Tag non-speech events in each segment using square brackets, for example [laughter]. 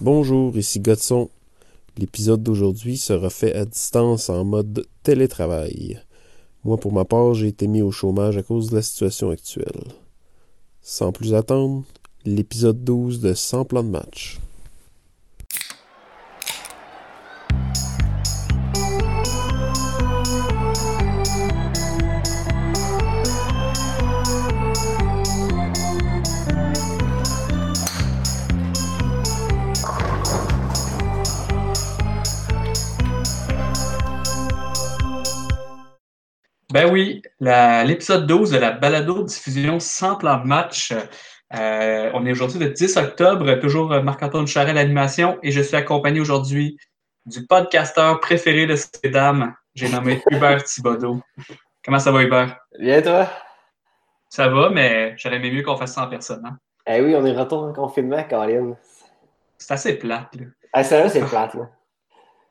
Bonjour, ici Godson. L'épisode d'aujourd'hui sera fait à distance en mode télétravail. Moi, pour ma part, j'ai été mis au chômage à cause de la situation actuelle. Sans plus attendre, l'épisode 12 de 100 plan de match. Ben oui, l'épisode 12 de la balado-diffusion sans plan de match. Euh, on est aujourd'hui le 10 octobre, toujours Marc-Antoine Charret l'animation, et je suis accompagné aujourd'hui du podcasteur préféré de ces dames. J'ai nommé [laughs] Hubert Thibodeau. Comment ça va, Hubert? Bien, toi? Ça va, mais j'aurais aimé mieux qu'on fasse ça en personne. Hein? Eh oui, on est retour en confinement, Caroline. C'est assez plate, là. Ah, ça c'est plate, là.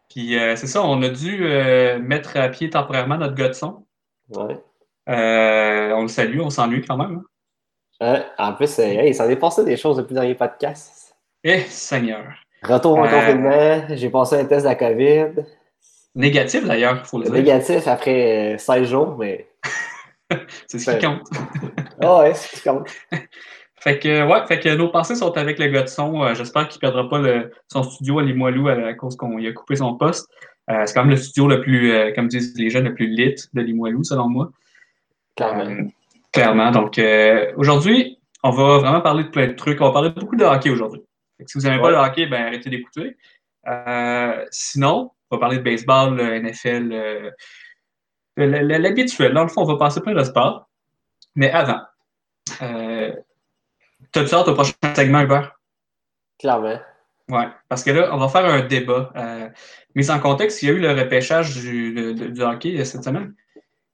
Puis euh, c'est ça, on a dû euh, mettre à pied temporairement notre gars de son. Ouais. Euh, on le salue, on s'ennuie quand même. Hein? en plus, il s'en est passé des choses depuis le dernier podcast. Eh, Seigneur. Retour en confinement, j'ai passé un test de la COVID. Négatif d'ailleurs, il faut le dire. Négatif après 16 jours, mais. [laughs] c'est ce qui compte. oh, ouais, c'est ce qui compte. [laughs] Fait que, ouais, fait que nos pensées sont avec le gars de son. J'espère qu'il ne perdra pas le, son studio à Limoilou à, cause qu'on a coupé son poste. Euh, c'est quand même le studio le plus, euh, comme disent les jeunes, le plus lit de Limoilou, selon moi. Clairement. Euh, clairement. Donc, aujourd'hui, on va vraiment parler de plein de trucs. On va parler beaucoup de hockey aujourd'hui. Si vous n'aimez pas le hockey, ben arrêtez d'écouter. sinon, on va parler de baseball, NFL, l'habituel. Dans le fond, on va passer plein de sports. Mais avant, T'as-tu hâte au prochain segment, Hubert? Clairement. Oui, parce que là, on va faire un débat. Euh, mise en contexte, il y a eu le repêchage du, du hockey cette semaine.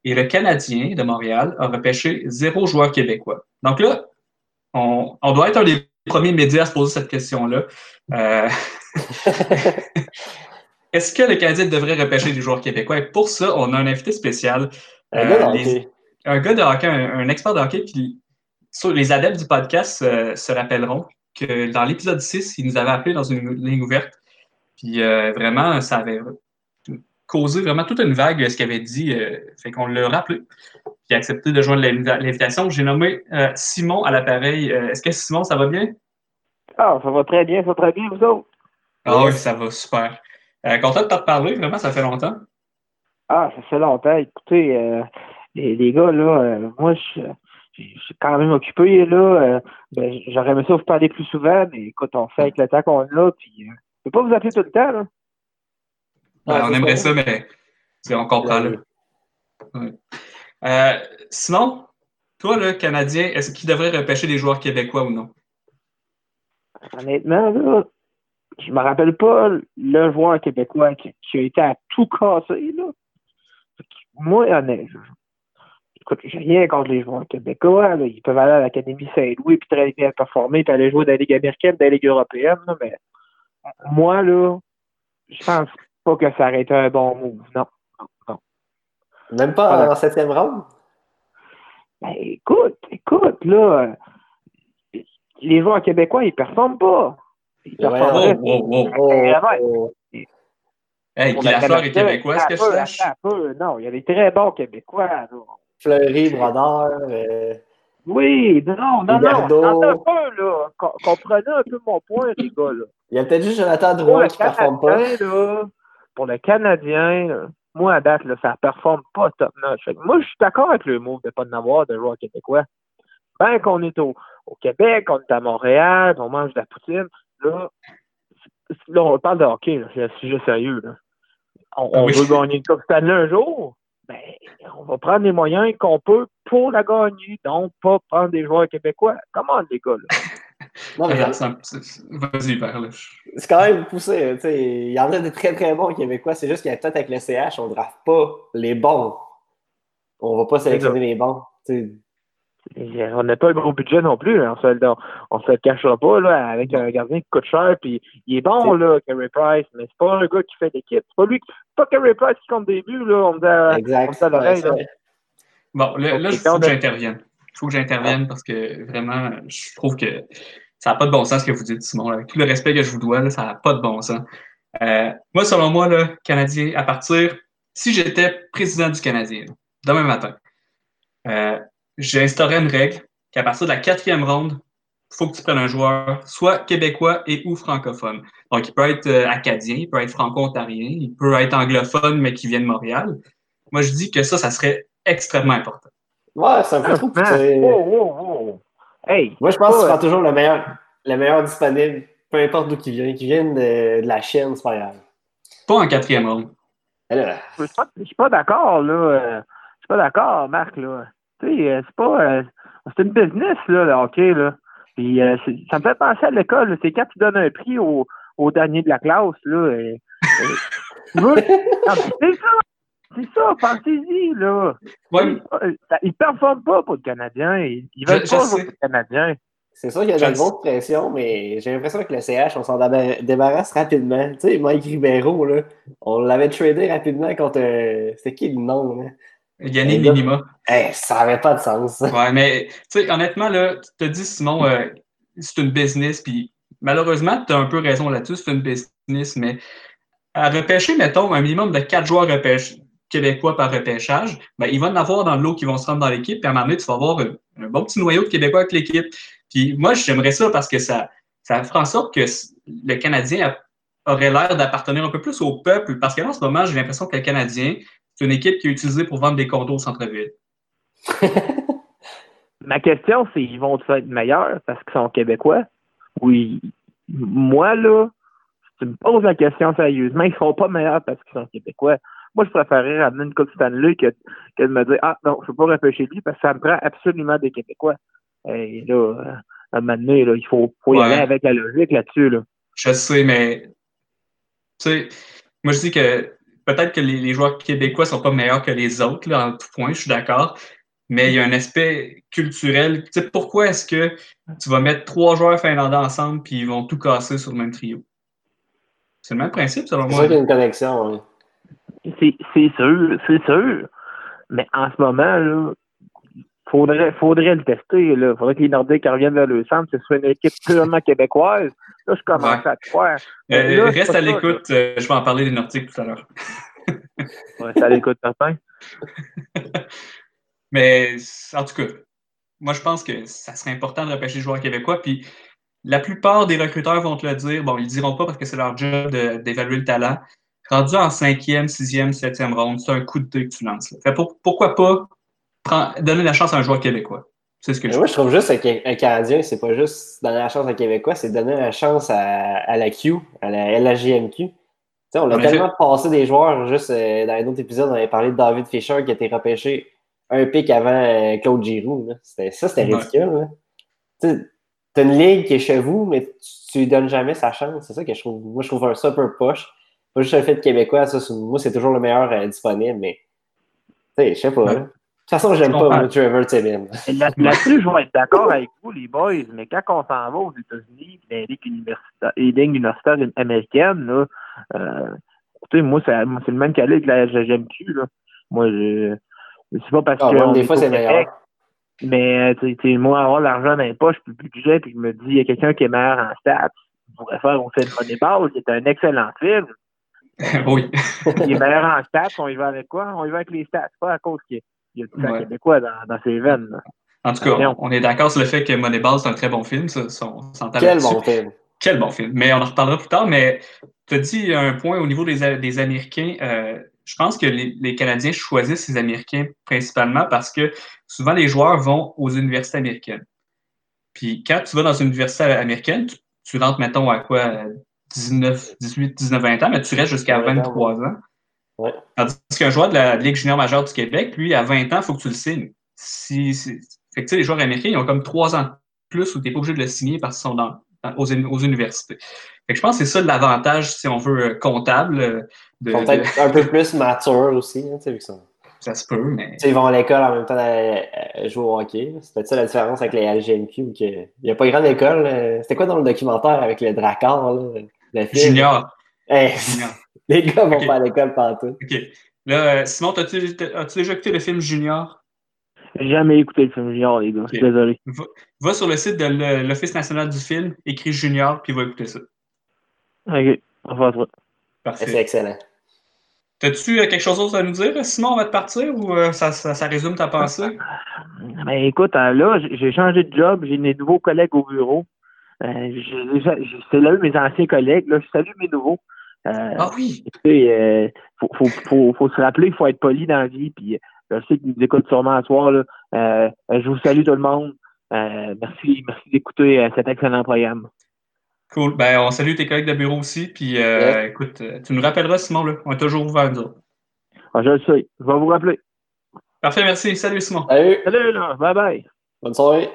Et le Canadien de Montréal a repêché zéro joueur québécois. Donc là, on, doit être un des premiers médias à se poser cette question-là. Euh, [laughs] est-ce que le Canadien devrait repêcher des joueurs québécois? Et pour ça, on a un invité spécial. Un gars de euh, hockey. Un gars de hockey, un, expert de hockey. Puis, les adeptes du podcast se rappelleront que dans l'épisode 6, il nous avait appelé dans une ligne ouverte. Puis euh, vraiment, ça avait causé vraiment toute une vague ce qu'il avait dit. Euh, fait qu'on l'a rappelé. Puis il a accepté de joindre l'invitation. J'ai nommé euh, Simon à l'appareil. Est-ce que Simon, ça va bien? Ah, ça va très bien, ça va très bien, vous autres? Ah oui, ça va super. content de te parler, vraiment, ça fait longtemps. Ah, ça fait longtemps. Écoutez, les, les, gars, là, moi, je je suis quand même occupé, là. Euh, ben, j'aurais aimé ça vous parler plus souvent, mais écoute, on fait avec le temps qu'on a, puis euh, je peux pas vous appeler tout le temps, là. on aimerait ça, mais on comprend, là. Euh, sinon, toi, le Canadien, est-ce qu'il devrait repêcher des joueurs québécois ou non? Honnêtement, là, je me rappelle pas le joueur québécois qui, a été à tout casser, là. Moi, honnêtement, écoute, j'ai rien contre les joueurs québécois. Ils peuvent aller à l'Académie Saint-Louis puis très bien performer puis aller jouer dans la Ligue américaine, dans la Ligue européenne. mais moi, là, je pense pas que ça aurait été un bon move. Non. non, Même pas en septième round? Ben, écoute, écoute, là, les joueurs québécois, ils performent pas. Ils performent oh, oh, Hey, est que je sache? Non, il y a des très bons québécois. Là. Fleury, Brodeur. Euh, oui, non, non, non. un peu, là. Comprenez un peu mon point, les gars, là. Il y a peut-être juste Jonathan Drouin qui ne performe pas. Là, pour le Canadien, moi, à date, là, ça ne performe pas top notch. moi, je suis d'accord avec le mot de ne pas en avoir de joueurs québécois. Ben qu'on est au, au, Québec, on est à Montréal, on mange de la poutine, là, là on parle de hockey, c'est un sujet sérieux. Là. On, on veut gagner une Coupe Stanley un jour ben, on va prendre les moyens qu'on peut pour la gagner, donc pas prendre des joueurs québécois. Comment les gars? Là? [laughs] Non, mais Vas-y, parle. C'est quand même poussé. Il y en a des très très bons québécois. C'est juste qu'il y a peut-être avec le CH, on ne draft pas les bons. On ne va pas sélectionner les bons. On n'a pas un gros budget non plus. Hein. On se, on se le cachera pas là, avec un gardien qui coûte cher. Puis il est bon, là, Carey Price, mais c'est pas un gars qui fait l'équipe. C'est pas lui pas Carey Price qui compte des buts. Là. On me dit, exact. l'oreille. Bon, là, il faut que j'intervienne. Il faut que j'intervienne parce que vraiment, je trouve que ça n'a pas de bon sens ce que vous dites, Simon. Avec tout le respect que je vous dois, ça n'a pas de bon sens. Euh, moi, selon moi, le Canadien, à partir, si j'étais président du Canadien, demain matin, euh, j'instaurais une règle qu'à partir de la quatrième ronde, il faut que tu prennes un joueur soit québécois et ou francophone. Donc, il peut être euh, acadien, il peut être franco-ontarien, il peut être anglophone, mais qui vient de Montréal. Moi, je dis que ça, ça serait extrêmement important. Ouais, ça me fait trop Hey, Moi, je pense que tu prends toujours le meilleur, le meilleur disponible, peu importe d'où il vient. Qu'il vienne de, de la Chine, c'est pas grave. Pas en quatrième ronde. Alors, Je suis pas, pas d'accord, là. Je suis pas d'accord, Marc, là. Tu sais, euh, c'est pas. euh, C'est une business, là, le hockey, là. Puis euh, ça me fait penser à l'école. C'est quand tu donnes un prix au, au dernier de la classe, là. et- et- [laughs] c'est ça! C'est ça, pensez-y, là. Ouais, Ils- Ils performent pas pour le Canadien. Ils, veulent Je- pas sais. jouer pour le Canadien. c'est sûr qu'il y a le grosse pression, mais j'ai l'impression que le CH, on s'en débar- débarrasse rapidement. Tu sais, Mike Ribeiro, là, on l'avait tradé rapidement contre. C'était qui le nom, là? Et là- Minima. Eh, ça avait pas de sens. Ouais, mais tu sais, honnêtement, là, tu te dis, Simon, euh, c'est une business, puis malheureusement, tu as un peu raison là-dessus, c'est une business, mais à repêcher, mettons, un minimum de quatre joueurs repêche- québécois par repêchage, ben, il va y en avoir dans l'eau qui vont se rendre dans l'équipe, puis à un moment donné, tu vas avoir un, un bon petit noyau de Québécois avec l'équipe. Puis moi, j'aimerais ça parce que ça, ça fera en sorte que le Canadien a- aurait l'air d'appartenir un peu plus au peuple, parce que là, en ce moment, j'ai l'impression que le Canadien, c'est une équipe qui est utilisée pour vendre des condos au centre-ville. [laughs] Ma question, c'est ils vont être meilleurs parce qu'ils sont québécois? Oui. Moi, là, si tu me poses la question sérieusement, ils ne seront pas meilleurs parce qu'ils sont québécois. Moi, je préférerais ramener une Coupe Stanley que, que de me dire Ah non, je ne peux pas repêcher lui parce que ça me prend absolument des Québécois. Et là, à un moment donné, là, il faut, faut y Ouais. aller avec la logique là-dessus. Là. Je sais, mais tu sais, moi je dis que peut-être que les, les joueurs québécois sont pas meilleurs que les autres, là, en tout point, je suis d'accord. Mais il y a un aspect culturel. Tu sais, pourquoi est-ce que tu vas mettre trois joueurs finlandais ensemble puis ils vont tout casser sur le même trio? C'est le même principe, selon C'est moi. sûr qu'il y a une connexion. C'est c'est sûr, c'est sûr. Mais en ce moment, là, faudrait, faudrait le tester. Là. Faudrait que les Nordiques reviennent vers le centre. Ce soit une équipe purement québécoise. Là, je commence Ouais. à te croire. Euh, là, reste à l'écoute, euh, je vais en parler des Nordiques tout à l'heure. [laughs] Ouais, ça l'écoute certain. [laughs] Mais en tout cas, moi je pense que ça serait important de repêcher des joueurs québécois. Puis la plupart des recruteurs vont te le dire. Bon, ils ne diront pas parce que c'est leur job d'évaluer le talent. Rendu en cinquième, sixième, septième ronde, c'est un coup de dé que tu lances. Fait pour- pourquoi pas donner la chance à un joueur québécois? C'est ce que je moi, je trouve juste qu'un un Canadien, c'est pas juste donner la chance à un Québécois, c'est donner la chance à, à la Q, à la LHJMQ. Tu sais, on a tellement passé des joueurs, juste euh, dans un autre épisode, on avait parlé de David Fischer qui a été repêché un pic avant euh, Claude Giroux. là. Ça, c'était Ouais. ridicule. sais, T'as une ligue qui est chez vous, mais tu, tu lui donnes jamais sa chance. C'est ça que je trouve. Moi, je trouve ça un peu poche. Pas juste le fait de Québécois, ça, moi, c'est toujours le meilleur euh, disponible, mais tu sais, je sais pas. Ouais. De toute façon, j'aime pas comprends. moi, Trevor Timmins. Là- Là-dessus, je vais être d'accord avec vous, les boys, mais quand on s'en va aux États-Unis, dans les ligues universitaires, les ligues américaines, là, euh, écoutez, moi, c'est moi, c'est le même calibre que la GMQ. Là. Moi, je, c'est pas parce Ah, que. des est fois, au c'est meilleur. Mais, tu sais, moi, avoir l'argent dans les poches, puis le budget, puis je me dis, il y a quelqu'un qui est meilleur en stats. Je pourrais faire On fait de Moneyball, qui est un excellent film. [laughs] oui. Il est meilleur en stats, on y va avec quoi? On y va avec les stats, pas à cause qu'il y a du sang Ouais. québécois dans, dans ses veines. là. En tout cas, on est d'accord sur le fait que Moneyball, c'est un très bon film. Ça, ça, on s'entend Quel bon film. Quel bon film. Mais on en reparlera plus tard. Mais tu as dit un point au niveau des, des Américains. euh, je pense que les, les Canadiens choisissent ces Américains principalement parce que souvent les joueurs vont aux universités américaines. Puis quand tu vas dans une université américaine, tu, tu rentres, mettons, à quoi 19, 18, 19, 20 ans, mais tu restes jusqu'à 20 ans, 23 ans. Ouais. Tandis qu'un joueur de la Ligue junior majeure du Québec, lui, à 20 ans, il faut que tu le signes. Si, si- Fait que, tu sais, les joueurs américains, ils ont comme 3 ans de plus où tu n'es pas obligé de le signer parce qu'ils sont dans, dans- aux, uni- aux universités. Fait que je pense que c'est ça l'avantage, si on veut, euh, comptable. euh, De, Ils sont de- peut-être un peu plus matures aussi, hein, tu sais, vu que ça- ça se peut, mais. Tu sais, ils vont à l'école en même temps d'aller euh, jouer au hockey. C'est peut-être ça la différence avec les LGMQ. où Il n'y a pas grande école. euh, C'était quoi dans le documentaire avec le Dracar? Là, le film? Junior. Hey, Junior. Les gars vont Ok. pas à l'école partout. OK. Là, euh, Simon, as-tu as-tu déjà écouté le film Junior? J'ai jamais écouté le film Junior, les gars. Je suis désolé. Va, va sur le site de l'Office national du film, écris Junior, puis va écouter ça. Ok, on va faire. Parfait. C'est excellent. T'as-tu euh, quelque chose d'autre à nous dire, sinon on va te partir ou euh, ça, ça, ça résume ta pensée? [laughs] Ben écoute, hein, là, j'ai- j'ai changé de job, j'ai des nouveaux collègues au bureau. Euh, j'ai déjà, j'ai salué mes anciens collègues, là, je salue mes nouveaux. Euh, Ah oui! tu sais, euh, faut, faut, faut, faut se rappeler, il faut être poli dans la vie. Puis, euh, je sais qu'ils nous écoutent sûrement à soir. Là. Euh, je vous salue tout le monde. Euh, merci, merci d'écouter euh, cet excellent programme. Cool. Ben, on salue tes collègues de bureau aussi. Puis, euh, écoute, tu nous rappelleras, Simon, là. On est toujours ouvert, nous autres. Ah, je le sais. Je vais vous rappeler. Parfait, merci. Salut, Simon. Salut, Salut, là. Bye bye. bonne soirée.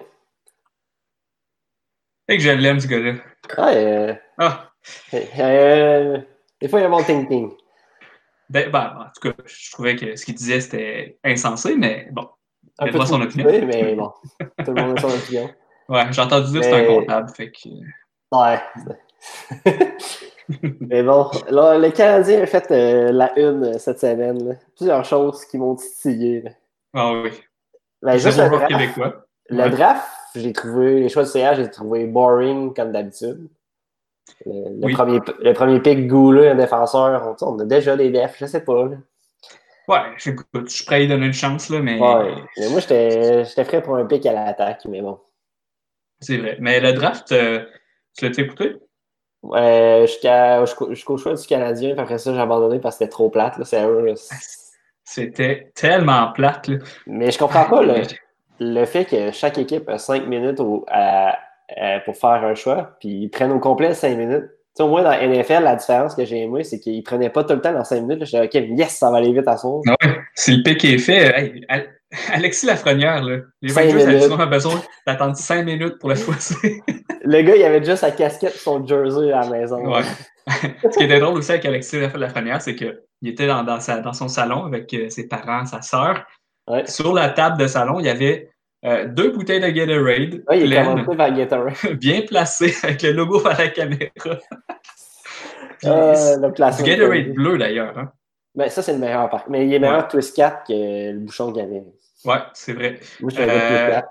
Et que je l'aime, ce gars-là. Ouais, Ah! euh, des fois, il y a mon thinking. Ben, ben, en tout cas, je trouvais que ce qu'il disait, c'était insensé, mais bon. Un peu son opinion. poussé, mais bon, tout le monde a son [laughs] opinion. Ouais, j'ai entendu dire que c'était un comptable, fait que... Ouais. [laughs] mais bon, là, le Canadien a fait euh, la une euh, cette semaine. là. Plusieurs choses qui m'ont titillé. là. Ah oui. Juste le draft, québécois. le draft, j'ai trouvé, les choix de CA, j'ai trouvé boring comme d'habitude. Le, Oui. premier, le premier pick Gouleux, un défenseur, on, on a déjà des defs, je sais pas. là. Ouais, je suis prêt à lui donner une chance, là, mais Ouais. Mais moi, j'étais prêt pour un pick à l'attaque, mais bon. c'est vrai. Mais le draft, euh, tu l'as écouté? Jusqu'à- jusqu'au jusqu'au choix du Canadien, puis après ça, j'ai abandonné parce que c'était trop plate. Là, sérieux, là. C'était tellement plate, là. Mais je comprends pas le, le fait que chaque équipe a 5 minutes au- à- à- pour faire un choix, puis ils prennent au complet 5 minutes. Tu sais, au moins dans NFL, la différence que j'ai aimé, c'est qu'ils prenaient pas tout le temps dans 5 minutes. J'étais OK, yes, ça va aller vite à son. Ah Ouais, si le pic est fait, euh, hey, Alexis Lafrenière, là, les Cinq Rangers avaient besoin d'attendre 5 minutes pour le choisir. [laughs] Le gars, il avait déjà sa casquette et son jersey à la maison. Ouais. [laughs] Ce qui était drôle aussi avec Alexis Lafrenière, c'est qu'il était dans, dans, sa- dans son salon avec euh, ses parents, sa sœur. Ouais. Sur la table de salon, il y avait euh, deux bouteilles de Gatorade Ouais, il est par Gatorade. [laughs] bien placées, avec le logo à la caméra. [laughs] Euh, le. Gatorade bleu, d'ailleurs. Hein? Ben, ça, c'est le meilleur. Par... Mais il est meilleur Ouais. Twist 4 que le bouchon y avait. Ouais, c'est vrai. Moi, je suis un gars de Euh, Twist 4.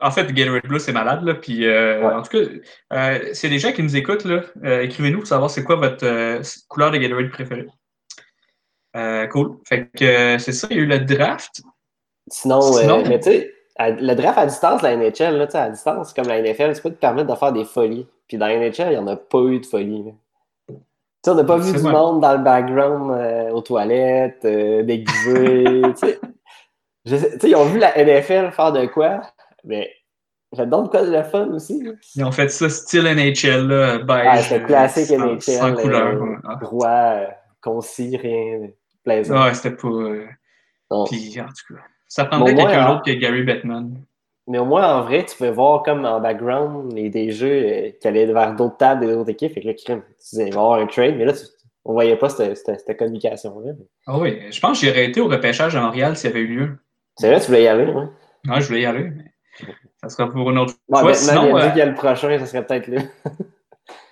En fait, Gatorade Bleu, c'est malade. Là. Puis, euh, Ouais. En tout cas, c'est des gens qui nous écoutent. Là. Écrivez-nous pour savoir c'est quoi votre couleur de Gatorade préférée. Cool. Fait que c'est ça, il y a eu le draft. Sinon, Sinon- mais tu sais, à- le draft à distance, la NHL, là, à distance, comme la NFL, tu peux te permettre de faire des folies. Puis dans la NHL, il n'y en a pas eu de folie. là. Tu sais, on n'a pas vu du vrai. monde dans le background euh, aux toilettes, euh, déguisé. [laughs] tu sais. Je sais- ils ont vu la NFL faire de quoi, mais j'adore de quoi de le fun aussi. là. Ils ont fait ça style NHL, là, beige. Ah, c'était classique sans, NHL. Sans couleur. euh, ouais. Ah. droit, euh, concis, rien plaisant. Ouais, c'était pas. euh. Puis, en tout cas, ça prendrait quelqu'un d'autre que Gary Bettman. Mais au moins, en vrai, tu peux voir comme en background les, des jeux euh, qui allaient vers d'autres tables et d'autres équipes. Fait que là, crime, tu disais, il va y avoir un trade, mais là, tu, on voyait pas cette, cette, cette communication-là. Ah oui, je pense que j'aurais été au repêchage à Montréal s'il y avait eu lieu. C'est vrai, tu voulais y aller, ouais. Ouais, je voulais y aller, mais ça sera pour une autre Bon, fois. Sinon, il a dit euh, qu'il y a le prochain, ça serait peut-être là.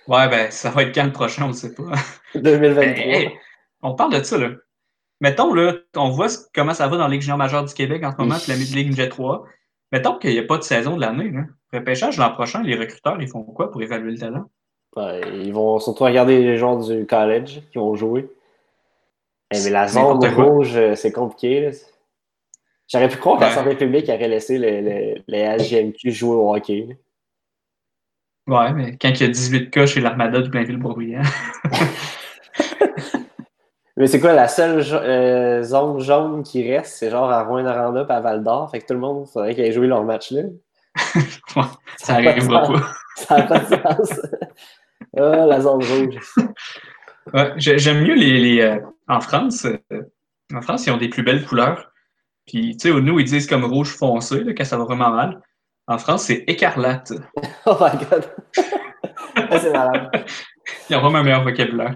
ouais, ben, ça va être quand le prochain, on ne sait pas. [laughs] 2023. Hey, hey, on parle de ça, là. Mettons, là, on voit comment ça va dans la Ligue junior majeure du Québec en ce moment, puis la Ligue Jet 3. Mettons qu'il n'y a pas de saison de l'année, là. Repêchage l'an prochain, les recruteurs, ils font quoi pour évaluer le talent? Ouais, ils vont surtout regarder les joueurs du college qui vont jouer. Eh, mais la zone rouge, euh, c'est compliqué. là. J'aurais pu croire que la Ouais. santé publique aurait laissé le, le, les SGMQ jouer au hockey. là. Ouais, mais quand il y a 18 cas chez l'Armada du Blainville-Boisbriand. [laughs] Mais c'est quoi la seule euh, zone jaune qui reste? C'est genre à Rouen-Noranda et à Val-d'Or. Fait que tout le monde, il faudrait qu'ils aient joué leur match là. [laughs] Ça n'arrivera pas. [laughs] Ça n'a pas de sens. [laughs] ah, la zone rouge. Ouais, j'ai- J'aime mieux les. les, euh, en France, euh, en France, ils ont des plus belles couleurs. Puis, tu sais, nous, ils disent comme rouge foncé, là, quand ça va vraiment mal. En France, c'est écarlate. Oh my god. [laughs] C'est malade. Ils ont vraiment un meilleur vocabulaire.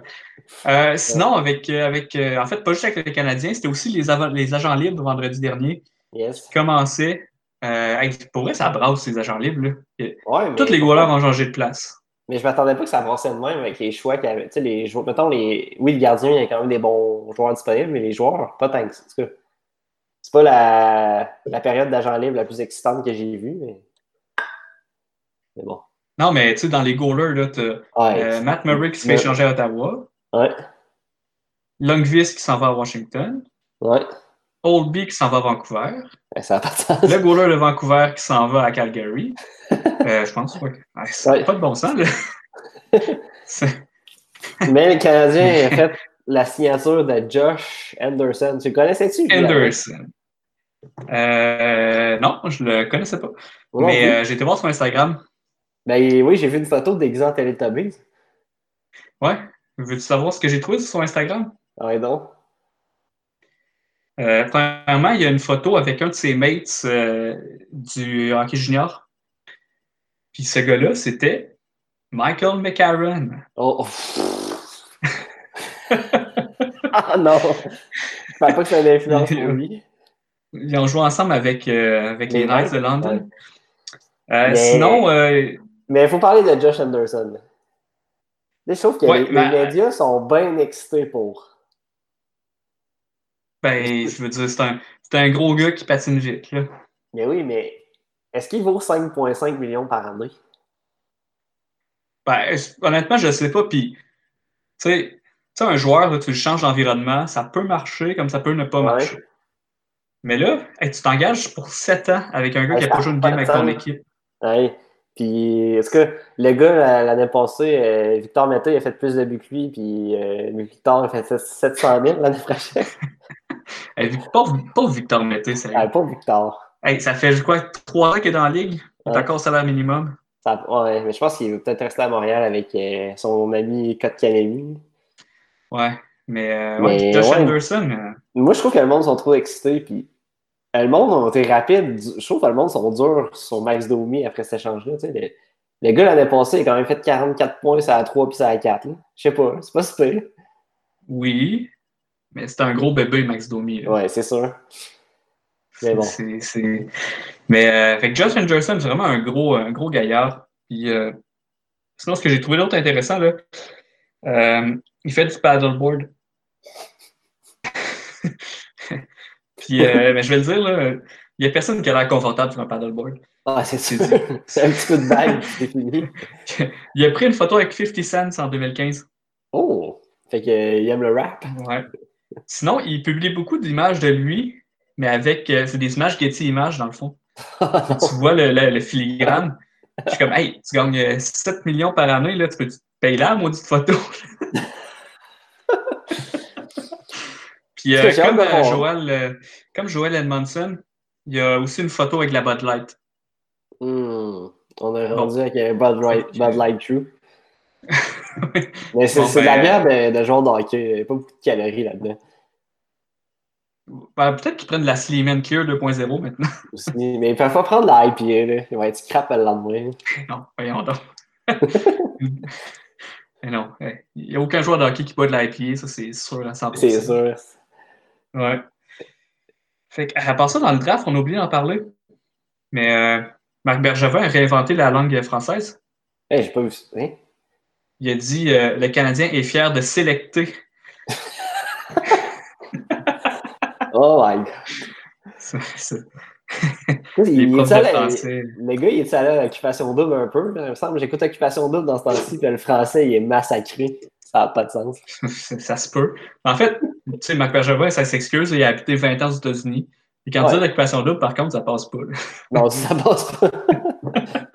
Euh, sinon, avec, euh, avec euh, en fait, pas juste avec les Canadiens, c'était aussi les, agents libres vendredi dernier Yes. qui commençaient. Euh, pour vrai, ça brasse ces agents libres. Là. Ouais, mais, Tous les goalers ont changé de place. mais je m'attendais pas que ça avancait de même avec les choix qu'il y avait. Tu sais, les joueurs. Mettons, les... oui, le gardien, il y a quand même des bons joueurs disponibles, mais les joueurs, pas tant que ça. C'est pas la, la période d'agent libre la plus excitante que j'ai vue, mais. Mais bon. Non, mais tu sais, dans les goalers, là, Ouais. euh, Matt Murray qui se fait échanger à Ottawa, Ouais. Longvis qui s'en va à Washington, Ouais. Oldby qui s'en va à Vancouver, Ouais, Ça n'a pas de sens. le goaler de Vancouver qui s'en va à Calgary. [laughs] Euh, je pense, ouais. Ouais, ça n'a Ouais. pas de bon sens, là. [laughs] Mais le Canadien a fait la signature de Josh Anderson. Tu le connaissais-tu? Anderson. Euh, non, je le connaissais pas. Mais euh, j'ai été voir sur Instagram. Ben oui, j'ai vu une photo d'exemple Teletubbies. Ouais. Veux-tu savoir ce que j'ai trouvé sur son Instagram? Ouais, donc. Euh, premièrement, il y a une photo avec un de ses mates euh, du hockey junior. Puis ce gars-là, c'était Michael McCarron. Oh. [laughs] ah non! Je pense pas que c'est une influence pour lui. Ils ont joué ensemble avec, euh, avec les, Les Knights de London. Mais- Sinon, Mais il faut parler de Josh Anderson. Là, je trouve que Ouais, les, médias sont bien excités pour. ben, je veux dire, c'est un, un gros gars qui patine vite. Là. Mais oui, mais est-ce qu'il vaut 5,5 millions par année? Ben, honnêtement, je sais pas. Puis, tu sais, un joueur, là, tu le changes d'environnement, ça peut marcher comme ça peut ne pas Ouais. marcher. Mais là, hey, tu t'engages pour 7 ans avec un gars Ouais, qui a pas joué une game avec ton équipe. Ouais. Puis, est-ce que le gars, la- l'année passée, euh, Victor Meta, il a fait plus de buts que lui, puis euh, Victor a fait 700 000 l'année prochaine? [laughs] Hey, pauvre, pauvre Victor Mété, sérieux. Ah, pas Victor. Hey, ça fait quoi, 3 ans qu'il est dans la ligue? Il est Ouais. encore au salaire minimum. Ça- ouais, mais je pense qu'il va peut-être rester à Montréal avec euh, son ami Kotkaniemi. Ouais. Mais, euh, Mais, ouais, Josh ouais. Anderson, Moi, je trouve que le monde sont trop excités, puis le monde ont été rapides. Je trouve que le monde sont durs sur Max Domi après cet échange-là. Le, le gars, l'année passée, il a quand même fait 44 points, ça à 3 puis ça à 4. là. Je sais pas, c'est pas super. oui. Mais c'est un gros bébé, Max Domi. là. Ouais, c'est sûr. Mais bon. Mais euh, fait que Josh Anderson, c'est vraiment un gros, un gros gaillard. Puis, euh, sinon, ce que j'ai trouvé d'autre intéressant, là, euh, il fait du paddleboard. [laughs] Puis, euh, [laughs] mais je vais le dire, là, il n'y a personne qui a l'air confortable sur un paddleboard. Ah, c'est C'est sûr. dit. [laughs] c'est un petit peu de bague, c'est fini. [laughs] Il a pris une photo avec 50 Cent en 2015. Oh! Fait qu'il aime le rap. Ouais. Sinon, il publie beaucoup d'images de lui, mais avec. euh, c'est des images Getty Images, dans le fond. tu vois le, le- le filigrane. Je suis comme, hey, tu gagnes euh, 7 millions par année, là, tu peux te payer la maudite photo? Puis, euh, comme, de euh, voir. Joel, euh, comme Joel Edmondson, il y a aussi une photo avec la Bud Light. Hmm. On Bon. rendu avec un Bud, Light. [laughs] Bud Light True. [laughs] Mais c'est Bon, de ben, la bière de, de de hockey. Il n'y a pas beaucoup de calories là-dedans. Ben, Peut-être qu'ils prennent de la Slim Clear 2.0 maintenant. [laughs] aussi. Mais ils peuvent pas prendre la IPA. Là. Ils vont être crap le lendemain. non, voyons donc. Mais non, il n'y a aucun joueur de hockey qui boit de la IPA, ça c'est sûr à 100%. C'est sûr. Ouais. Fait à part ça, dans le draft, on a oublié d'en parler. Mais euh, Marc Bergevin a réinventé la langue française. Hey, j'ai pas vu ça. Hein? Il a dit euh, le Canadien est fier de sélecter. [laughs] Oh my god. C'est- Il, Les il est allé- le gars, il est allé à l'occupation double un peu. Il me semble j'écoute Occupation double dans ce temps-ci, puis le français, il est massacré. Ça n'a pas de sens. [laughs] ça se peut. En fait, tu sais, Marc Bergevin, ça s'excuse, il a habité 20 ans aux États-Unis. Et quand Ouais. tu l'occupation double, par contre, ça passe pas. là. [laughs] Non, ça passe pas. [laughs]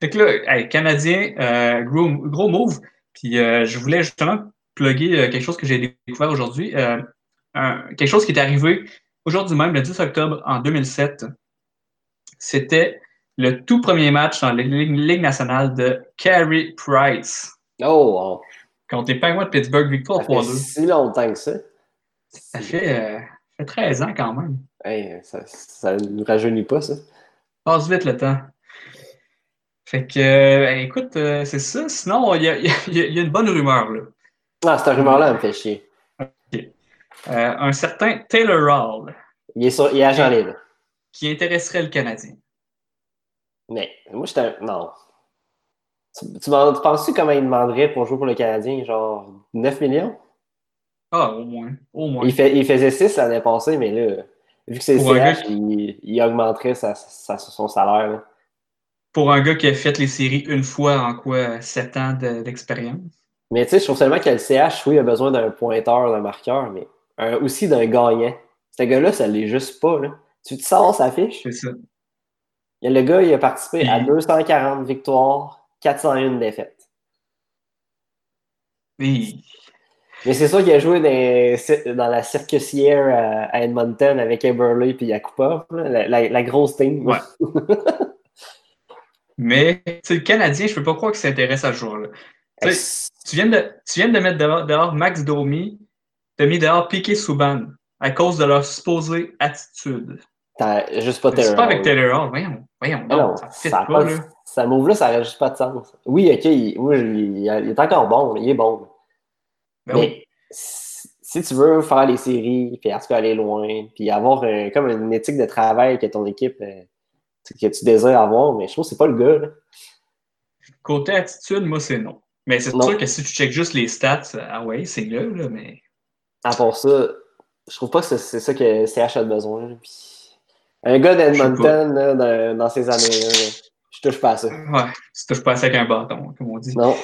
Fait que là, hey, Canadien, euh, gros, gros move. Puis euh, je voulais justement plugger euh, quelque chose que j'ai découvert aujourd'hui. Quelque chose qui est arrivé aujourd'hui même, le 10 octobre en 2007. C'était le tout premier match dans la Ligue, nationale de Carey Price Oh, wow. contre les Penguins de Pittsburgh, victoire Ça fait 3-2. si longtemps que ça. Ça fait, euh, ça fait 13 ans quand même. Hey, ça, ça nous rajeunit pas, ça. Passe vite le temps. Fait que, euh, écoute, euh, c'est ça. Sinon, il y a, y y une bonne rumeur, là. Ah, cette rumeur-là me fait chier. Euh, un certain Taylor Hall Il est, sur, il est agent libre. qui intéresserait le Canadien. Mais moi, j'étais. un- Non. Tu, tu, m'en- tu penses-tu comment il demanderait pour jouer pour le Canadien? Genre 9 millions? Ah, au moins. Au moins. Il, fait, il faisait 6 l'année passée, mais là, vu que c'est CH, gars il, il augmenterait sa, sa- son salaire. là. Pour un gars qui a fait les séries une fois en quoi 7 ans de- d'expérience. Mais tu sais, je trouve seulement que le CH, oui, a besoin d'un pointeur, d'un marqueur, mais un- aussi d'un gagnant. Ce gars-là, ça l'est juste pas. Là. Tu te sors sa fiche? C'est ça. Le gars, il a participé à Puis- 240 victoires, 401 défaites. Et- Mais c'est sûr qu'il a joué dans, dans la circusière à, Edmonton avec Eberle et Yakupov, la, la- la grosse team. Ouais. [laughs] Mais tu sais, le Canadien, je peux pas croire qu'il s'intéresse à ce joueur-là. Tu sais, Tu viens de, tu viens de mettre dehors, dehors Max Domi, tu as mis dehors Piqué Souban à cause de leur supposée attitude. T'as juste pas Taylor pas avec. Taylor Hall. Voyons, voyons, non, non, ça fit ça a pas, pas- là. Ça move-là, ça n'a juste pas de sens. Oui, ok, il, oui, il, il est encore bon, il est bon. Ben. Mais si si tu veux faire les séries, puis en tout cas aller loin, puis avoir euh, comme une éthique de travail que ton équipe, euh, que tu désires avoir, mais je trouve que c'est pas le gars. Là. Côté attitude, moi, c'est non. Mais c'est sûr que si tu checkes juste les stats, ah ouais, c'est là, là, mais. À part ça, je trouve pas que c'est ça que CH a besoin. là. Puis, un gars d'Edmonton dans, dans ces années-là, là, je touche pas à ça. Ouais, tu touches pas assez avec un bâton, comme on dit. Non.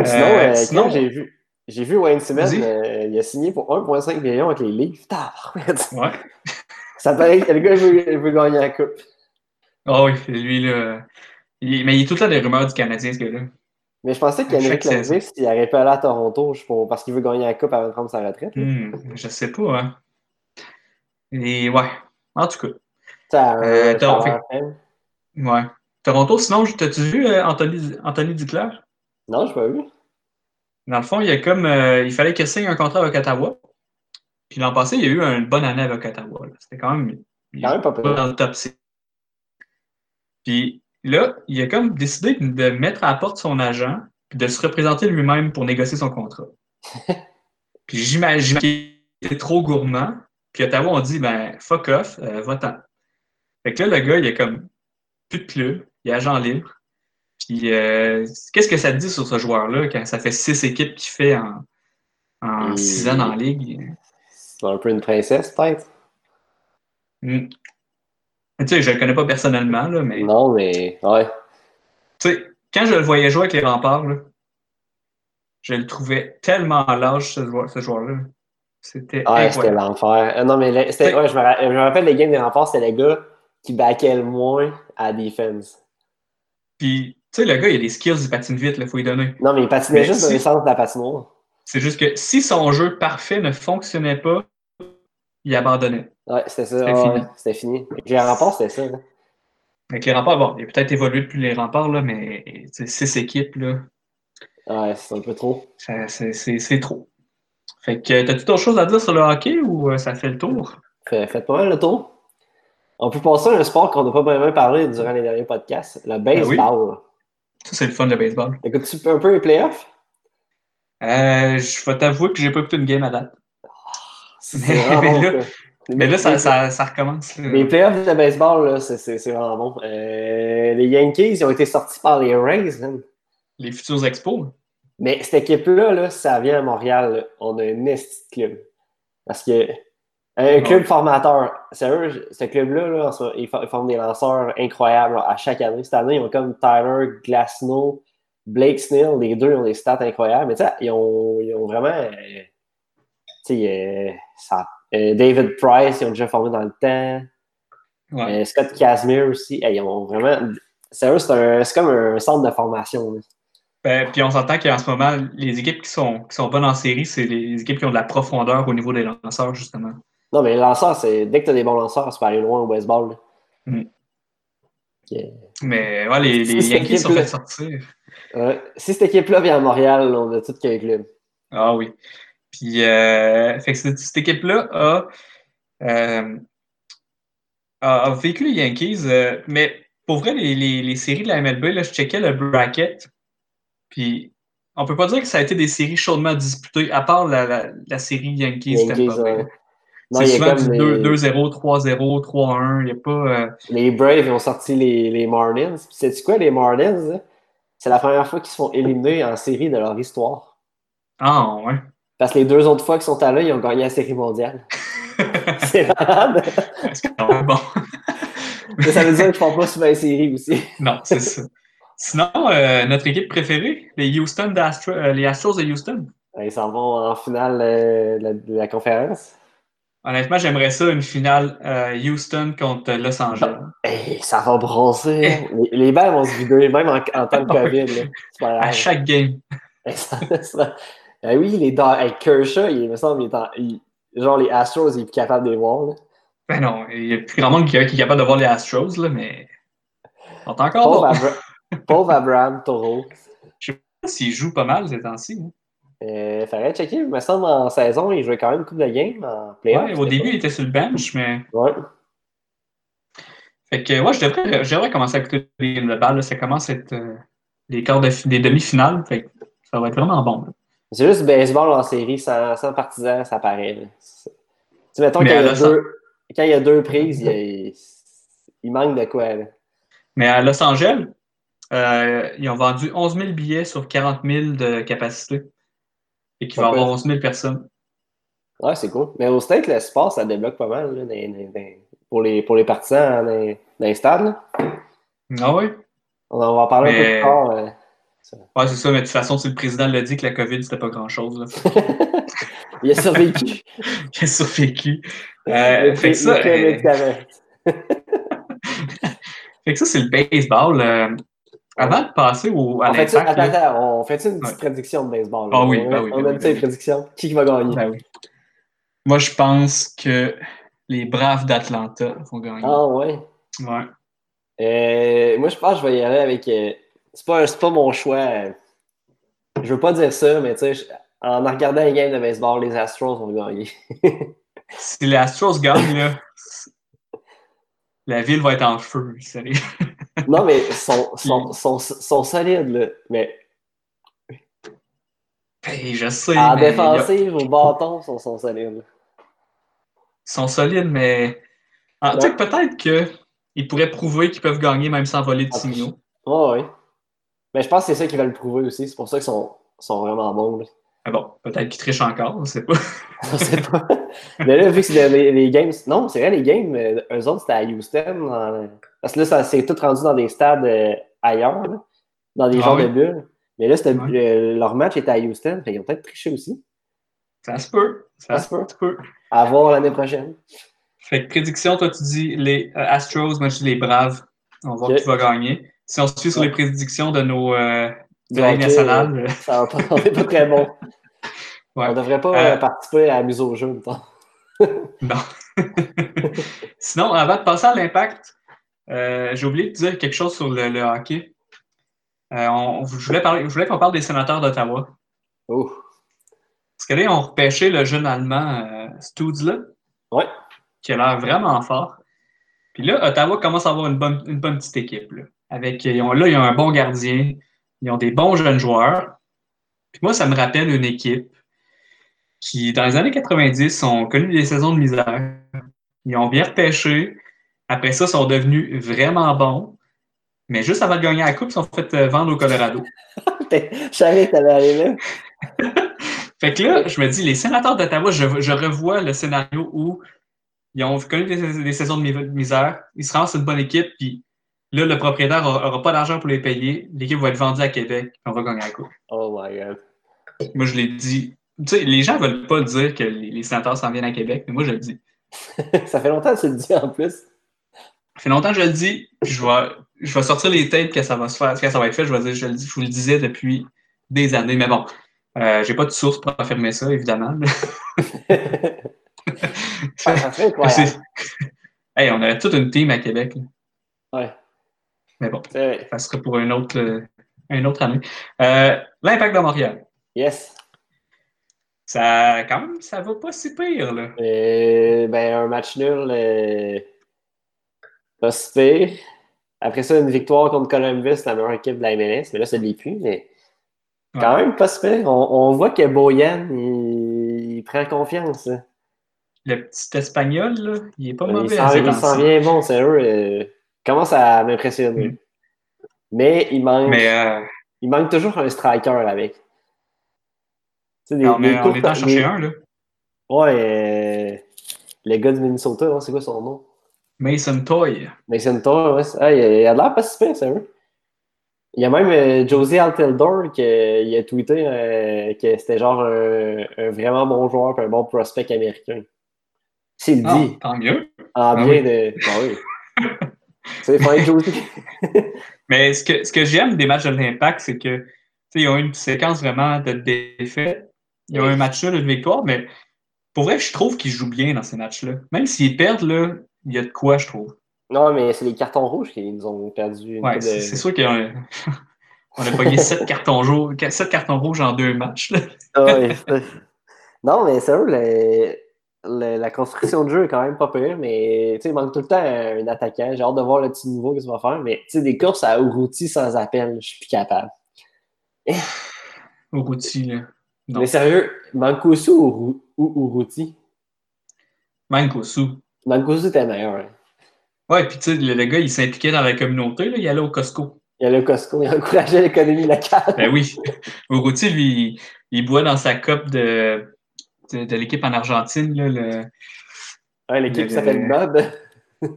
Euh, Sinon, euh, sinon- j'ai vu, j'ai vu Wayne Simmons, euh, il a signé pour 1,5 million avec les. Tabarouette. Ouais. [laughs] Ça paraît que le gars veut, veut gagner la coupe. Ah oui, lui, là. il- mais il est tout le temps des rumeurs du Canadien, ce gars-là. Mais je pensais À qu'Henrik chaque saison. Lundqvist, il aurait aller à Toronto pense, parce qu'il veut gagner la coupe avant de prendre sa retraite. Hmm, je sais pas, hein. Et ouais. En tout cas. Euh, t'as- salaire faible. Ouais. Toronto, sinon, t'as-tu vu euh, Anthony, Anthony Duclair? Non, je pas vu. Dans le fond, il y a comme euh, il fallait qu'il signe un contrat avec Ottawa. Puis l'an passé, il y a eu une bonne année avec Ottawa. C'était quand même, Quand même pas pas dans le top 6. Puis là, il a comme décidé de mettre à la porte son agent puis de se représenter lui-même pour négocier son contrat. [laughs] puis j'imagine qu'il était trop gourmand. Puis Ottawa ont dit ben fuck off, euh, va-t'en. Fait que là, le gars, il a comme plus de club, il est agent libre. Puis euh, qu'est-ce que ça te dit sur ce joueur-là quand ça fait six équipes qu'il fait en, en Et- six ans en ligue? C'est un peu une princesse, peut-être? Hmm. Tu sais, je le connais pas personnellement, là, mais Non, mais ouais. tu sais, quand je le voyais jouer avec les remparts, là, je le trouvais tellement lâche, ce joueur- ce joueur-là. C'était Ouais, c'était incroyable. l'enfer. Euh, non, mais c'était- ouais, je, me je me rappelle les games des remparts, c'était les gars qui baquaient le moins à la defense. Puis, tu sais, le gars, il a des skills, il patine vite, il faut lui donner. Non, mais il patinait Mais juste dans le sens de la patinoire. C'est juste que si son jeu parfait ne fonctionnait pas, il abandonnait. Ouais, c'était ça. C'était fini. C'était fini. Avec les remparts, c'était ça. là. Avec les remparts, bon, il a peut-être évolué depuis les remparts, là, mais tu sais, six équipes, là, Ouais, c'est un peu trop. c'est trop. Fait que, t'as-tu d'autres choses à dire sur le hockey ou euh, ça fait le tour? Fait- Faites pas mal le tour. On peut passer à un sport qu'on n'a pas vraiment parlé durant les derniers podcasts, le baseball. Ça, c'est le fun de baseball. Écoutes-tu un peu les playoffs? Euh, je vais t'avouer que j'ai pas écouté une game à date. Mais- là- ça. Mais là, ça, Les- ça, ça recommence. là. Les playoffs de baseball, c'est- vraiment bon. Euh, les Yankees, ils ont été sortis par les Rays. Les futurs expos. Mais cette équipe-là, là, ça vient à Montréal. On a un de club. Parce que un club Ouais. formateur, sérieux, ce club-là, là, ils for- ils forment des lanceurs incroyables là, à chaque année. Cette année, ils ont comme Tyler Glasnow, Blake Snell, les deux ont des stats incroyables. Mais tu sais, ils ont, ils ont vraiment. euh, tu sais, euh, ça- euh, David Price, ils ont déjà formé dans le temps. Ouais. Euh, Scott Casimir aussi. Hey, ils ont vraiment. Sérieux, c'est comme un centre de formation. là. Puis on s'entend qu'en ce moment, les équipes qui sont, qui sont bonnes en série, c'est les équipes qui ont de la profondeur au niveau des lanceurs, justement. Non, mais les lanceurs, c'est dès que tu as des bons lanceurs, tu peux aller loin au baseball. Mm. Mais ouais, les, les Si cette Yankees sont fait sortir. Euh, si cette équipe-là vient à Montréal, on a tout qu'un club. Ah oui. Puis, euh, fait que cette, cette équipe-là a, euh, a, a vécu les Yankees. euh, mais pour vrai, les, les, les séries de la MLB, là, je checkais le bracket. Puis, on peut pas dire que ça a été des séries chaudement disputées, à part la, la, la série Yankees. Yankees. Non, C'est il y a souvent comme du les, 2-0, 3-0, 3-1. Il n'y a pas. euh, les Braves ils ont sorti les, les Marlins. Puis sais-tu quoi, les Marlins? là? C'est la première fois qu'ils se font éliminer en série de leur histoire. Ah, ouais. Parce que les deux autres fois qu'ils sont allés, ils ont gagné la série mondiale. [laughs] C'est malade. C'est quand même bon. [laughs] Mais ça veut dire qu'ils font pas souvent les séries aussi. Non, c'est ça. Sinon, euh, notre équipe préférée, les Houston euh, les Astros de Houston. Ils s'en vont en finale de la, de la conférence. Honnêtement, j'aimerais ça, une finale euh, Houston contre Los Angeles. Hey, ça va bronzer. hein. Les, les balles vont se vider, même en, en temps de [laughs] COVID. là. C'est pas À chaque game. [laughs] Ça- ça- Ah oui, les Dod- hey, Kershaw, il me semble, il est en- il- genre les Astros, il est plus capable de les voir. là. Ben non, il y a plus grand monde qui, est capable de voir les Astros, là, mais. Ils sont encore Pauvre. Abra- [laughs] pauvre Abraham Toro. S'ils jouent pas mal ces temps-ci. hein. Euh, faudrait checker, il me semble en saison, il jouait quand même une coupe de games en playoff. Ouais, au début, il était sur le bench, mais. Ouais. Fait que, ouais, je devrais, je devrais commencer à écouter les games de balle. là. Ça commence à être euh, les quarts de des demi-finales. Fait que ça va être vraiment bon. C'est juste baseball en série, sans, sans partisans, ça paraît. Tu sais, mettons Mais qu'il y a deux, quand il y a deux prises, il, a- il- il manque de quoi. Là. Mais à Los Angeles, euh, ils ont vendu 11 000 billets sur 40 000 de capacité. Et qu'il va avoir 11 000 personnes. Ouais, c'est cool. Mais au State, le sport, ça débloque pas mal là, dans- dans- pour, les, pour les partisans dans, dans les stades. là. Ah oui? On va en parler un peu Mais- plus tard. euh. Ouais, c'est ça, mais de toute façon, si le président l'a dit que la COVID, c'était pas grand-chose. [laughs] il a survécu. [laughs] Il a survécu. Euh, fait que ça, euh, [laughs] fait que ça, c'est le baseball. Euh, avant de passer au, à On fait, l'impact, attends, attends, on fait une petite Ouais. prédiction de baseball? Ah oui, on, ben oui, on a ben oui. prédictions. Qui va gagner? Ben oui. Moi, je pense que les Braves d'Atlanta vont gagner. Ah ouais? Ouais. Euh, moi, je pense que je vais y aller avec. euh, c'est pas, pas mon choix. Je veux pas dire ça, mais tu sais, en regardant les games de baseball, les Astros vont gagner. [laughs] Si les Astros gagnent, là, la ville va être en feu, sérieux. [laughs] non, mais ils sont, sont, sont, sont solides, là. Mais Hey, je sais, en mais défensive, au bâton, ils sont, sont solides. ils sont solides, mais Ah, tu sais que peut-être qu'ils pourraient prouver qu'ils peuvent gagner même sans voler de Ah, signaux. Ouais, ouais. Mais je pense que c'est ça qu'ils veulent prouver aussi. C'est pour ça qu'ils sont, sont vraiment bons. là. Ah bon, peut-être qu'ils trichent encore, on sait pas. [laughs] Je sais pas. Mais là, vu que c'est les, les games. Non, c'est vrai, les games, euh, eux autres, c'était à Houston. dans- Parce que là, ça s'est tout rendu dans des stades euh, ailleurs, là, dans des Ah genres oui? de bulles. Mais là, Ouais. euh, leur match était à Houston. Fait ils ont peut-être triché aussi. Ça se peut. Ça, Ça se se peut. À voir l'année prochaine. Fait que prédiction, toi, tu dis les Astros, moi, je dis les Braves. On va voir qui va gagner. Si on se suit sur les prédictions de nos euh, de la nationale, Ça va pas, on pas très bon. [laughs] Ouais. On devrait pas participer à la mise au jeu, mettons. [laughs] non. [laughs] Sinon, avant de passer à l'impact, euh, j'ai oublié de dire quelque chose sur le, le hockey. Euh, on- je voulais, parler- je voulais qu'on parle des sénateurs d'Ottawa. Oh. Parce que là, ils ont repêché le jeune Allemand euh, Stutzle, Ouais. qui a l'air vraiment fort. Puis là, Ottawa commence à avoir une bonne, une bonne petite équipe. Là. Avec, ils ont, là, ils ont un bon gardien, ils ont des bons jeunes joueurs. Puis moi, ça me rappelle une équipe qui, dans les années 90, ont connu des saisons de misère. Ils ont bien repêché. Après ça, ils sont devenus vraiment bons. Mais juste avant de gagner la Coupe, ils sont fait euh, vendre au Colorado. [laughs] Je savais que t'allais aller là. [laughs] Fait que là, je me dis, les sénateurs d'Ottawa, je, je revois le scénario où ils ont connu des, des saisons de mi- misère, ils se rendent une bonne équipe, puis là, le propriétaire n'aura pas d'argent pour les payer, l'équipe va être vendue à Québec, on va gagner la coupe. Oh my god. Moi, je l'ai dit. Tu sais, les gens ne veulent pas dire que les, les sénateurs s'en viennent à Québec, mais moi, je le dis. [laughs] Ça fait longtemps que tu le dis en plus. Ça fait longtemps que je le dis, puis je vais, je vais sortir les têtes que ça va se faire, que ça va être fait. Je vais dire, je, le je vous le disais depuis des années, mais bon, euh, j'ai pas de source pour affirmer ça, évidemment. [laughs] [laughs] Ça serait incroyable. C'est- hey, on aurait toute une team à Québec. là. Ouais. Mais bon, ça serait pour une autre, euh, une autre année. Euh, L'impact de Montréal. Yes. Ça, quand même, ça va pas si pire, là. Euh, ben, un match nul, euh, pas si pire. Après ça, une victoire contre Columbus, la meilleure équipe de la MLS. Mais là, ça ne l'est plus. Mais quand même, pas si pire. On, on voit que Boyan, il, il prend confiance. hein. Le petit espagnol, là, il est pas mauvais. il s'en vient bon, sérieux. euh, commence à m'impressionner. Mm. Mais il manque, Mais euh, il manque toujours un striker avec. Des on est en chercher un, là. Ouais, euh, le gars du Minnesota, hein, c'est quoi son nom? Mason Toy. Mason Toy, ouais. Ah, il a il a l'air pas si pire, sérieux. Il y a même euh, Josie Altildor qui euh, il a tweeté euh, que c'était genre un, un vraiment bon joueur et un bon prospect américain. S'il Ah, dit tant mieux. en ah bien oui. de. Ah oui. C'est fin Josie. [laughs] Mais ce que, ce que j'aime des matchs de l'Impact, c'est que ils ont une séquence vraiment de défaites. Ils ont Oui. un match nul, une victoire, mais pour vrai, je trouve qu'ils jouent bien dans ces matchs-là. Même s'ils perdent, là, il y a de quoi, je trouve. non, mais c'est les cartons rouges qui nous ont perdu. Ouais, c'est de- c'est sûr qu'on a, [laughs] on a pogné 7 cartons, rouges, sept cartons rouges en deux matchs. là. Ah [laughs] non, mais sérieux, le- le- la construction de jeu est quand même pas pire, mais il manque tout le temps un attaquant. J'ai hâte de voir le petit nouveau que ça va faire, mais des courses à Uruti sans appel, je suis plus capable. Au Routy, là. Mais sérieux, Mankosu ou, Ru- ou Uruti? Au sous. Mankosu était meilleur. hein. Ouais, puis tu sais, le, le gars, il s'impliquait dans la communauté, là, il allait au Costco. Il y a le Costco, il encourageait l'économie locale. Ben oui. Au Routy, lui, il, il boit dans sa coupe de, de, de l'équipe en Argentine, là, le, Ouais, L'équipe qui Le- s'appelle Bob.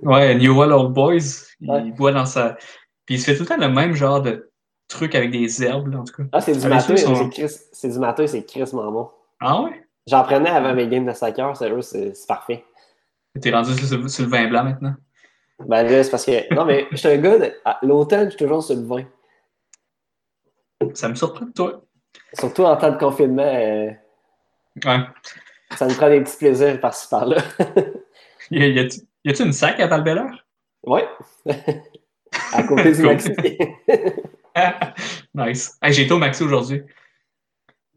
Ouais, New World Old Boys. Il Ouais. boit dans sa. Puis il se fait tout le temps le même genre de truc avec des herbes, là, en tout cas. Ah, c'est du Ah, matin, sont- c'est Chris- c'est du matin, c'est Chris bon. Ah ouais? J'en prenais avant mes games de soccer, sérieux, c'est c'est parfait. T'es rendu sur, sur le vin blanc maintenant? Ben là, c'est parce que. Non, mais je suis un gars, de- l'automne, je suis toujours sur le vin. Ça me surprend de toi. Surtout en temps de confinement, euh, Ouais. ça me prend des petits plaisirs par-ci par-là. [laughs] Y a- y a-tu une sac à val ouais. [laughs] à côté du [laughs] Cool. [laughs] nice. Hey, J'ai été au Maxi aujourd'hui.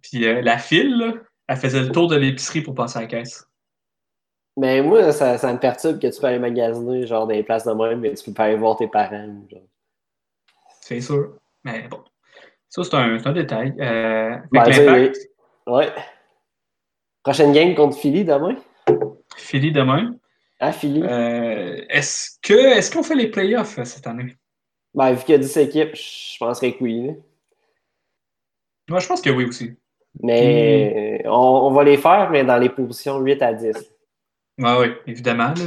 Puis euh, la file, là, elle faisait le tour de l'épicerie pour passer à la caisse. mais moi, ça, ça me perturbe que tu peux aller magasiner, genre, dans les places de même, mais tu peux pas aller voir tes parents. C'est sûr. Mais bon. Ça, c'est un, un détail. Euh, Ben, Ouais. Prochaine game contre Philly demain? Philly demain. Ah, Philly. Euh, est-ce que est-ce qu'on fait les playoffs euh, cette année? Ben, vu qu'il y a 10 équipes, je penserais que oui. Moi, je pense que oui aussi. Mais euh, on, on va les faire, mais dans les positions 8 à 10. Oui, oui, évidemment. là.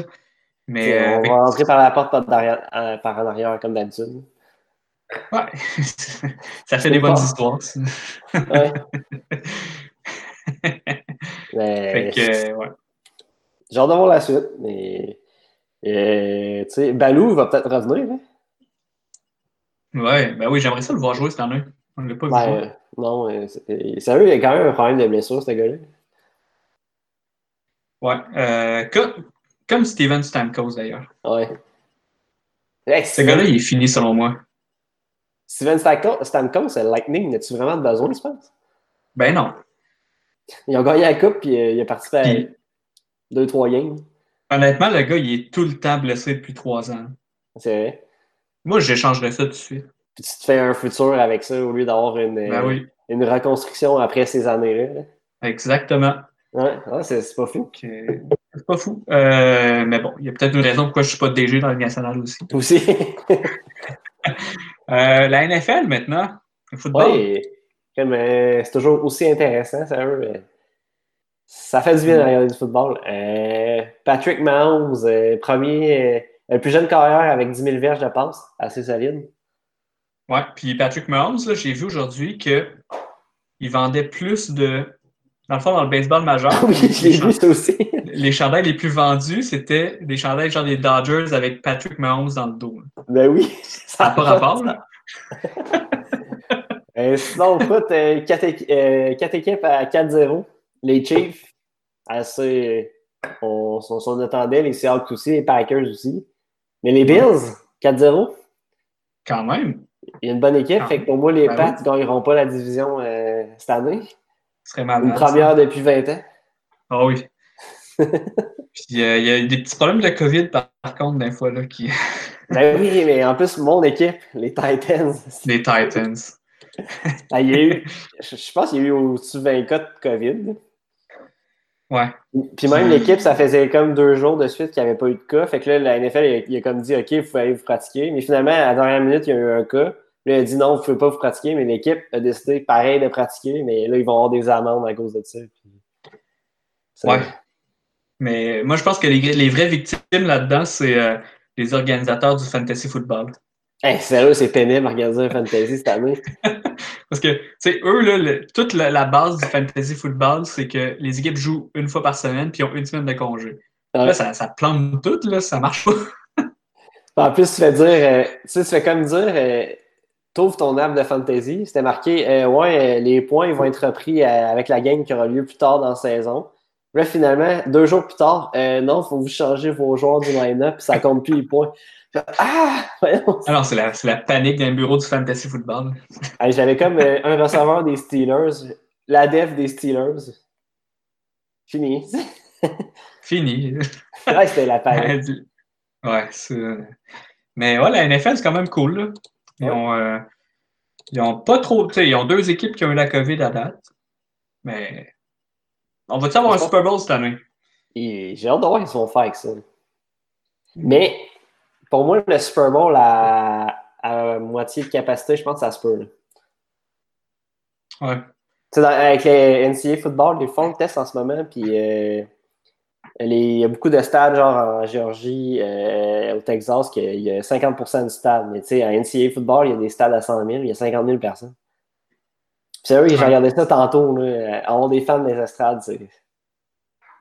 Mais euh, on avec- va entrer par la porte par, derrière- euh, par en arrière, comme d'habitude. ouais. [laughs] ça fait des bonnes histoires. ça. Ouais. [laughs] Mais, fait que, euh, ouais. J'ai hâte la suite, mais. euh, tu sais, Balou va peut-être revenir. Hein? Ouais, ben oui, j'aimerais ça le voir jouer cette année. On ne l'a pas vu Ben, euh, non, euh, c'est- sérieux, il y a quand même un problème de blessure, ce gars-là. Ouais. Euh, comme, comme Steven Stamkos d'ailleurs. Ouais. Hey, Ce gars-là, il est fini selon moi. Steven Stamkos, le Lightning, as-tu vraiment besoin, je pense? Ben non. Ils ont gagné la coupe, puis euh, il a participé à Puis- deux, trois games. Honnêtement, le gars, il est tout le temps blessé depuis trois ans. C'est vrai. Moi, j'échangerais ça tout de suite. Puis tu te fais un futur avec ça au lieu d'avoir une, Ben euh, oui, une reconstruction après ces années-là. là. exactement. Ouais, c'est pas fou. C'est pas fou. Euh, mais bon, il y a peut-être une raison pourquoi je suis pas DG dans la Ligue nationale aussi. Aussi. [laughs] Euh, la NFL maintenant, le football. comme euh, c'est toujours aussi intéressant, euh, Ça fait du bien de regarder du football. Euh, Patrick Mahomes, premier, euh, le plus jeune carrière avec 10 000 verges de passe, assez solide. Ouais, puis Patrick Mahomes, j'ai vu aujourd'hui qu'il vendait plus de. Dans le fond, dans le baseball majeur, [laughs] oui, vu ça aussi. [laughs] les chandails les plus vendus, c'était des chandails genre des Dodgers avec Patrick Mahomes dans le dos. ben oui. [laughs] Ça n'a pas rapport, là. Euh, sinon, foot, euh, euh, quatre équipes à 4-0. Les Chiefs, assez. On s'en s'en attendait. Les Seahawks aussi, les Packers aussi. Mais les Bills, 4-0. Quand même. Il y a une bonne équipe. Fait que pour moi, les Ben Pats ne gagneront pas la division euh, cette année. Ce serait malade. Une première depuis 20 ans. Ah oui. [laughs] Puis euh, il y a des petits problèmes de COVID par, par contre, des fois, là, qui. [laughs] Ben oui, mais en plus, mon équipe, les Titans, Les Titans. ah, il y a eu, [laughs] je je pense qu'il y a eu au-dessus de 20 cas de COVID. Ouais. Puis même Puis- l'équipe, ça faisait comme deux jours de suite qu'il n'y avait pas eu de cas. Fait que là, la NFL, il a, il a comme dit, OK, vous pouvez aller vous pratiquer. Mais finalement, à la dernière minute, il y a eu un cas. Là, il a dit non, vous ne pouvez pas vous pratiquer, mais l'équipe a décidé pareil de pratiquer, mais là, ils vont avoir des amendes à cause de ça. ouais. Mais moi, je pense que les, les vraies victimes là-dedans, c'est euh, les organisateurs du fantasy football. Hey, sérieux, c'est pénible organiser un fantasy cette année. [laughs] Parce que, tu sais, eux, là, toute la, base du fantasy football, c'est que les équipes jouent une fois par semaine puis ont une semaine de congé. Là, ça, ça, plante tout, là, ça marche pas. [laughs] en plus, tu fais dire, euh, tu sais, tu fais comme dire, euh, trouve ton app de fantasy. C'était marqué, euh, ouais, les points ils vont être repris avec la game qui aura lieu plus tard dans la saison. Là, finalement, deux jours plus tard, non, il faut vous changer vos joueurs du line-up, ça compte plus les points. Ah! [laughs] Alors, c'est la, la, panique d'un bureau du fantasy football. J'avais comme euh, un receveur des Steelers, la def des Steelers. Fini. [laughs] Fini. ouais, c'était la panique. ouais, c'est. Mais ouais, la NFL, c'est quand même cool. Là. Ils, ont, euh, ils ont pas trop. Ils ont deux équipes qui ont eu la COVID à date. Mais. On va-tu avoir un Super Bowl cette année? J'ai hâte de voir qu'ils vont faire avec ça. Mais pour moi, le Super Bowl à, moitié de capacité, je pense que ça se peut. Ouais. avec les NCAA football, ils font le test en ce moment, puis euh, il y a beaucoup de stades, genre en Géorgie, euh, au Texas, qu'il y a 50% de stades. Mais tu sais, en NCAA football, il y a des stades à 100 000, il y a 50 000 personnes. C'est vrai, j'ai regardé ça tantôt, là, avoir des fans des estrades, c'est.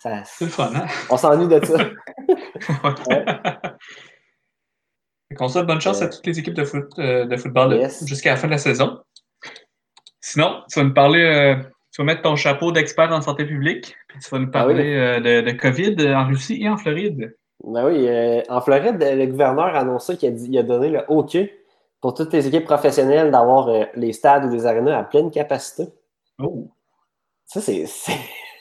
C'est le fun, hein? On s'ennuie de ça. [laughs] ouais. On souhaite bonne chance à toutes les équipes de, foot, euh, de football jusqu'à la fin de la saison. Sinon, tu vas nous parler, euh, tu vas mettre ton chapeau d'expert en santé publique, puis tu vas nous ah parler euh, de, COVID en Russie et en Floride. Ben oui, en Floride, le gouverneur a annoncé qu'il a, a, donné le OK pour toutes les équipes professionnelles d'avoir les stades ou les arénas à pleine capacité. Oh! Ça, c'est.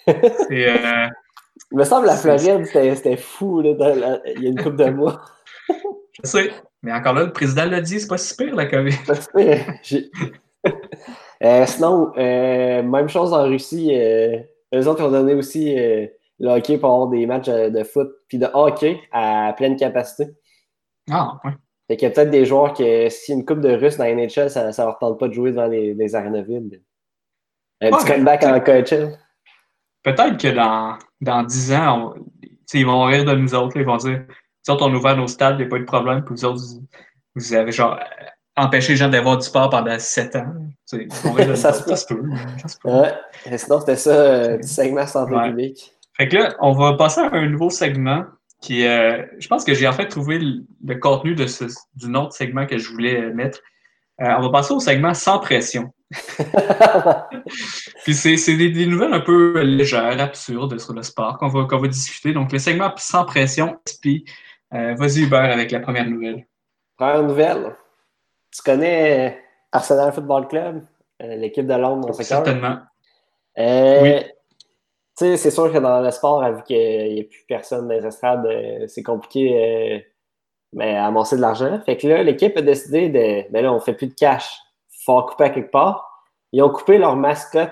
[laughs] Il me semble que la Floride, c'était fou là, il y a une couple de mois. Je sais. Mais encore là, le président l'a dit, c'est pas si pire la COVID. [laughs] euh, sinon, euh, même chose en Russie. Euh, eux autres ont donné aussi le hockey pour avoir des matchs de foot puis de hockey à pleine capacité. Ah, ouais. Fait qu'il y a peut-être des joueurs que si une coupe de Russes dans la NHL, ça ne leur tente pas de jouer devant les, les arénas vides. Un petit comeback en coaching. Peut-être que dans, dans 10 ans, ils vont rire de nous autres. ils vont dire autres, on a ouvert nos stades, il n'y a pas eu de problème. Puis vous autres, vous avez genre empêché les gens d'avoir du sport pendant sept ans. ça, se peut. Ouais. Sinon, c'était ça, euh, du segment santé publique. Fait que là, on va passer à un nouveau segment qui. Euh, je pense que j'ai en fait trouvé le, contenu de ce, d'un autre segment que je voulais mettre. Euh, on va passer au segment sans pression. [laughs] Puis c'est, des, nouvelles un peu légères, absurdes sur le sport qu'on va, qu'on va discuter. Donc, le segment sans pression, puis euh, vas-y, Hubert, avec la première nouvelle. Première nouvelle. Tu connais Arsenal Football Club, euh, l'équipe de Londres dans ce Certainement. Euh, oui. Tu sais, c'est sûr que dans le sport, vu qu'il n'y a plus personne dans les estrades, c'est compliqué mais à amasser de l'argent. Fait que là, l'équipe a décidé de. Ben là, on fait plus de cash. Faut couper à quelque part. Ils ont coupé leur mascotte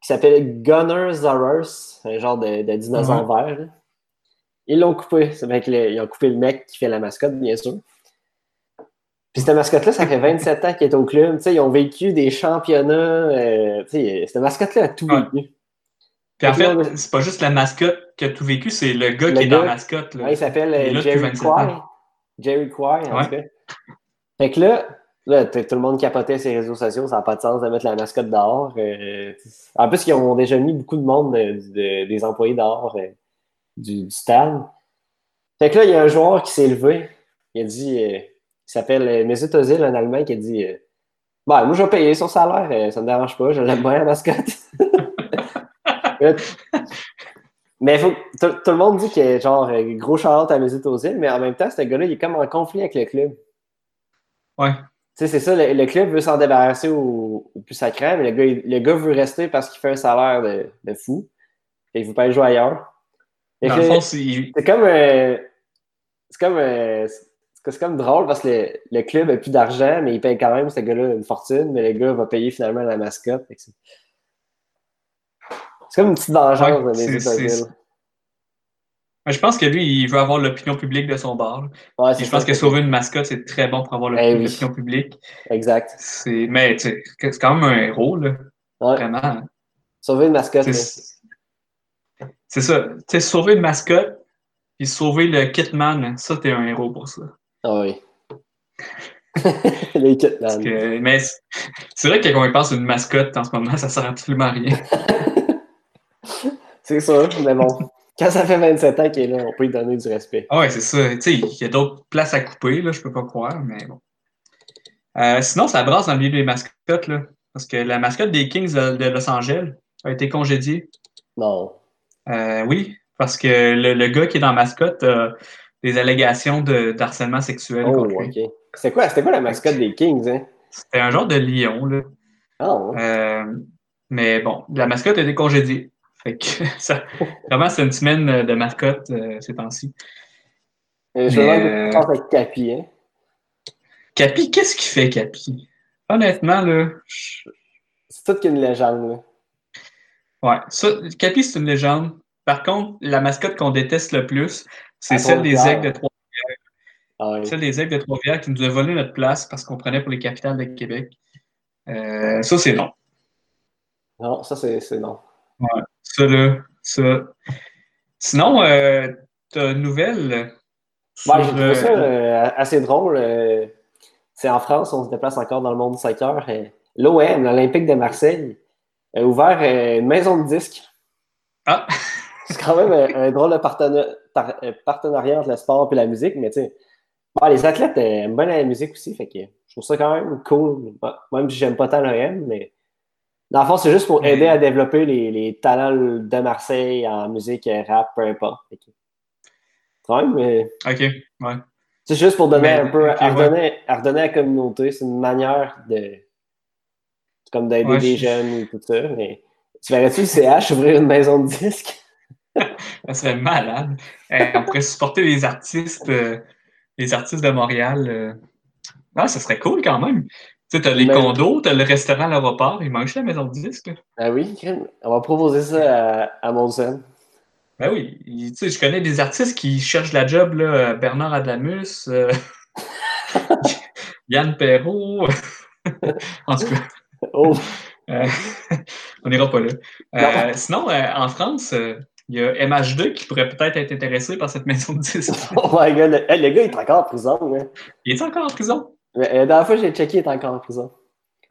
qui s'appelle Gunners un genre de, de dinosaure vert. Ils l'ont coupé. C'est ils ont coupé le mec qui fait la mascotte, bien sûr. Puis cette mascotte-là, ça fait 27 ans qu'il est au club. ils ont vécu des championnats. Euh, cette mascotte-là a tout vécu. Puis en fait, c'est pas juste la mascotte qui a tout vécu, c'est le gars qui est dans la mascotte. il s'appelle euh, Jerry Quay. Jerry Quay, en fait. Fait que là, là tout le monde capotait ses réseaux sociaux, ça n'a pas de sens de mettre la mascotte dehors. Euh, en plus, ils ont déjà mis beaucoup de monde, des employés dehors du, stade. Fait que là, il y a un joueur qui s'est levé. Il a dit, euh, il s'appelle euh, Mesut Ozil, un Allemand, qui a dit euh, bah, Moi, je vais payer son salaire, ça ne me dérange pas, je l'aime bien, la mascotte. [laughs] mais faut, tout, le monde dit qu'il est genre gros charlotte à Mesut Ozil, mais en même temps, ce gars-là, il est comme en conflit avec le club. Ouais. Tu sais, c'est ça, le, club veut s'en débarrasser au, plus sacré, mais le gars, le gars veut rester parce qu'il fait un salaire de, de fou. Et il ne veut pas aller jouer ailleurs. C'est comme. Euh, c'est comme. Euh, c'est comme drôle parce que le, club n'a plus d'argent, mais il paye quand même ce gars-là une fortune, mais le gars va payer finalement la mascotte. C'est comme une petite vengeance de Je pense que lui, il veut avoir l'opinion publique de son bar. Ouais, Et je pense que sauver une mascotte, c'est très bon pour avoir Eh l'opinion oui. publique. Exact. C'est- Mais c'est quand même un héros, là. Ouais. Vraiment. hein. Sauver une mascotte. C'est ça. Tu sais, sauver une mascotte, puis sauver le Kitman, ça, t'es un héros pour ça. Ah oui. [laughs] [laughs] Les kits, Parce man. que- mais c'est- vrai que quand on pense à une mascotte en ce moment, ça sert absolument à rien. [laughs] C'est sûr, mais bon. Quand ça fait 27 ans qu'il est là, on peut lui donner du respect. Ah ouais, c'est ça. Tu sais, il y a d'autres places à couper, là, je peux pas croire, mais bon. Euh, sinon, ça brasse dans le milieu des mascottes, là. Parce que la mascotte des Kings de Los Angeles a été congédiée. Non. Euh, oui, parce que le, le gars qui est dans mascotte a des allégations de- d'harcèlement sexuel Oh, contre lui. ok. C'était quoi, la mascotte des Kings, hein? C'était un genre de lion, là. Ah, ouais. Euh, mais bon, la mascotte a été congédiée. Fait que [laughs] ça, vraiment, c'est une semaine de mascotte euh, ces temps-ci. Euh, je passe avec Capi, hein? Capi, qu'est-ce qu'il fait, Capi? Honnêtement, là, je- C'est tout qu'une légende, là. Ouais, ça, Capi, c'est une légende. Par contre, la mascotte qu'on déteste le plus, c'est celle des Trois-Rivières. aigles de Trois Ah, ouais. celle des aigles de Trois-Rivières qui nous a volé notre place parce qu'on prenait pour les capitales de Québec. Euh, ça, c'est non. Non, ça, c'est non. Ça, là, ça. Sinon, euh, t'as une nouvelle sur, Ouais, j'ai trouvé ça euh, assez drôle. c'est en France, on se déplace encore dans le monde du soccer. L'OM, l'Olympique de Marseille, ouvert euh, une maison de disques. Ah! [laughs] C'est quand même un, un drôle de partena- par- euh, partenariat entre le sport et la musique, mais tu sais, les athlètes euh, aiment bien la musique aussi, fait que je trouve ça quand même cool, même si j'aime pas tant l'OM, mais dans le fond, c'est juste pour Mais- aider à développer les, les talents de Marseille en musique, euh, rap, peu importe. Fait que, quand même, mais OK, ouais. c'est juste pour donner Mais, un peu, ok, à, redonner, à redonner à la communauté. C'est une manière de. Comme d'aider Ouais, des je- jeunes et tout ça. Mais tu verrais-tu le CH ouvrir une maison de disques? [laughs] Ça serait malade. Euh, on pourrait supporter les artistes, euh, les artistes de Montréal. euh. Ah, ça serait cool quand même. Tu sais, t'as les condos, t'as le restaurant à l'aéroport, il manque la maison de disques. Ah oui, on va proposer ça à, à Monson. Ben oui, tu sais, je connais des artistes qui cherchent la job, là, Bernard Adamus, euh, [laughs] Yann Perrault. [laughs] en tout cas, Oh, euh, [laughs] on n'ira pas là. Euh, Non. sinon, euh, en France, il y a MH2 qui pourrait peut-être être intéressé par cette maison de disques. [laughs] oh my god, le, gars il est encore en prison. Hein. Il est encore en prison? Mais, euh, La dernière fois j'ai checké, il est encore en prison.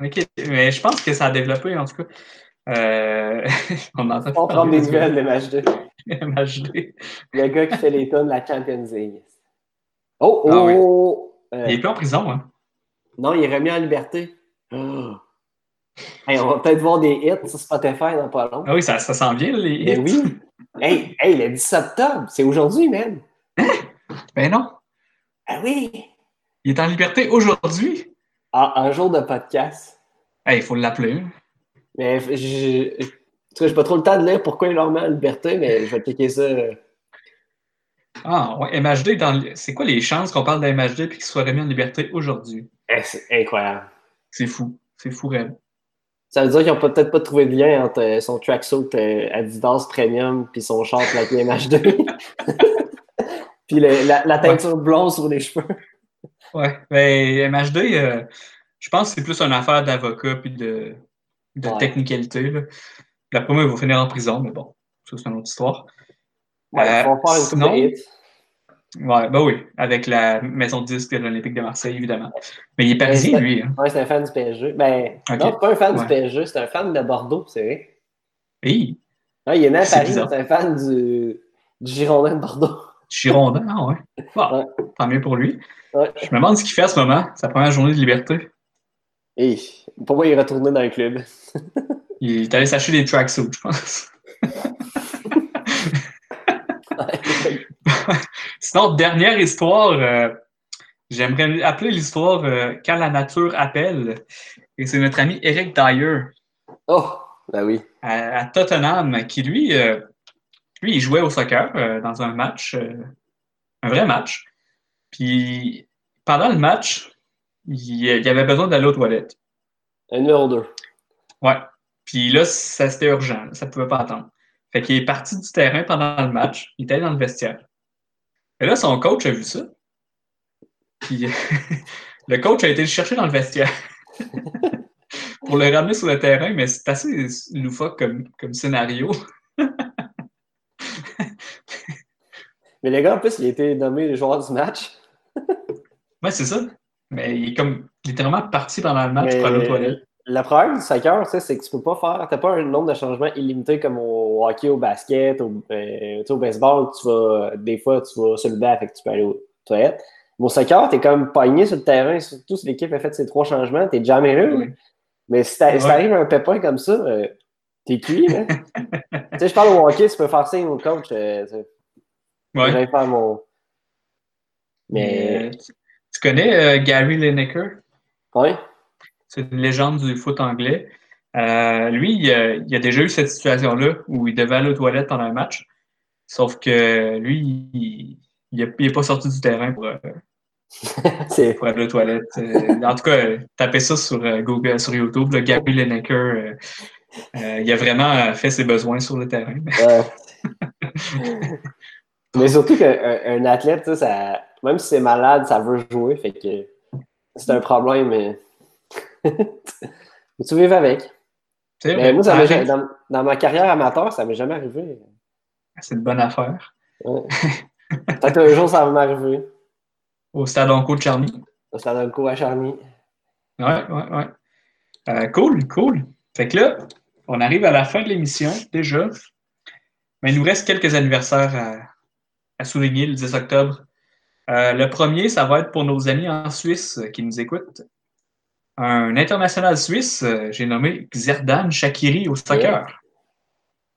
Ok, mais je pense que ça a développé, en tout cas. [laughs] On entend On prend des nouvelles de match 2. MH2. Le gars qui fait les tonnes de la Champions League. Oh, oh, Ah oui. oh. Euh, Il est plus en prison, hein? Non, il est remis en liberté. Oh. Hey, on va peut-être voir des hits sur Spotify dans pas long. Ah oui, ça, ça s'en vient, les hits. Ben oui. Hey, hey, le 10 octobre, c'est aujourd'hui, man. Ben non. Ah oui. Il est en liberté aujourd'hui. Ah, un jour de podcast. Hey, il faut l'appeler. Mais je, je, j'ai pas trop le temps de lire pourquoi il met en liberté, mais je vais checker ça. Ah, ouais, MHD, dans c'est quoi les chances qu'on parle d'MHD et qu'il soit remis en liberté aujourd'hui? Eh, c'est incroyable. C'est fou. C'est fou, réel. Ça veut dire qu'ils n'ont peut-être pas trouvé de lien entre euh, son tracksuit euh, Adidas Premium puis son short plaqué MH2. [laughs] puis le- la, la teinture blonde sur les cheveux. Ouais. Ben, MHD, euh, je pense que c'est plus une affaire d'avocat puis de, de Ouais. technicalité. Là. D'après moi, il va finir en prison, mais bon, ça, c'est une autre histoire. Ouais, Euh, on va faire une sinon- de hits. Ouais, ben oui, avec la maison de disque de l'Olympique de Marseille, évidemment. Mais il est parisien, lui. Hein. Ouais, c'est un fan du PSG. Ben, Ok. non, c'est pas un fan Ouais. du PSG, c'est un fan de Bordeaux, c'est vrai. Hey, Non, il est né à Paris, c'est un fan du, du Girondin de Bordeaux. Girondin, ah [laughs] ouais. Tant mieux pour lui. Ouais. Je me demande ce qu'il fait à ce moment, sa première journée de liberté. Et pour moi, il est retourné dans le club. [laughs] Il est allé s'acheter des tracksuits, je pense. [laughs] [laughs] Sinon, dernière histoire, euh, j'aimerais appeler l'histoire euh, Quand la nature appelle. Et c'est notre ami Eric Dyer oh, ben oui. à, à Tottenham qui, lui, euh, lui, il jouait au soccer dans un match, un vrai match. Puis pendant le match, il, il avait besoin d'aller aux toilettes. Un numéro 2. Ouais. Puis là, ça c'était urgent, ça pouvait pas attendre. Fait qu'il est parti du terrain pendant le match. Il était dans le vestiaire. Et là, son coach a vu ça. Puis [laughs] le coach a été le chercher dans le vestiaire [laughs] pour le ramener sur le terrain, mais c'est assez loufoque comme, comme scénario. [laughs] mais les gars, en plus, il a été nommé le joueur du match. ouais, c'est ça. Mais il est comme littéralement parti pendant le match pour aller aux toilettes. Le problème du soccer, c'est que tu peux pas faire. T'as pas un nombre de changements illimité comme au hockey, au basket, au, euh, au baseball. Tu vas, des fois, tu vas se lever fait que tu peux aller aux toilettes. Au soccer, t'es comme pogné sur le terrain, surtout si l'équipe a fait ses trois changements, t'es jamais là. Mais si t'arrives un pépin comme ça, euh, t'es cuit. [laughs] tu sais, je parle au hockey, tu peux faire ça au coach. Euh, ouais. faire mon. Mais. tu connais Gary Lineker? Oui. C'est une légende du foot anglais. Euh, lui, il a, a, déjà eu cette situation-là où il devait aller aux toilettes pendant un match. Sauf que lui, il n'est pas sorti du terrain pour, euh, [laughs] pour aller aux toilettes. Euh, en tout cas, tapez ça sur Google, sur YouTube. Le Gary Lineker, il a vraiment fait ses besoins sur le terrain. [laughs] Mais surtout qu'un athlète, ça, même si c'est malade, ça veut jouer. Fait que c'est un problème. Mais [laughs] tu vives avec. Mais moi, dans, ma carrière amateur, ça m'est jamais arrivé. C'est une bonne affaire. [laughs] Peut-être un jour, ça va m'arriver. Au Stade Onco de Charny. Au Stade Onco à Charny. Ouais, ouais, ouais. Euh, cool, cool. Fait que là, on arrive à la fin de l'émission déjà. Mais il nous reste quelques anniversaires à, souligner le 10 octobre. Euh, le premier, ça va être pour nos amis en Suisse qui nous écoutent un international suisse, euh, j'ai nommé Xerdan Shakiri au soccer.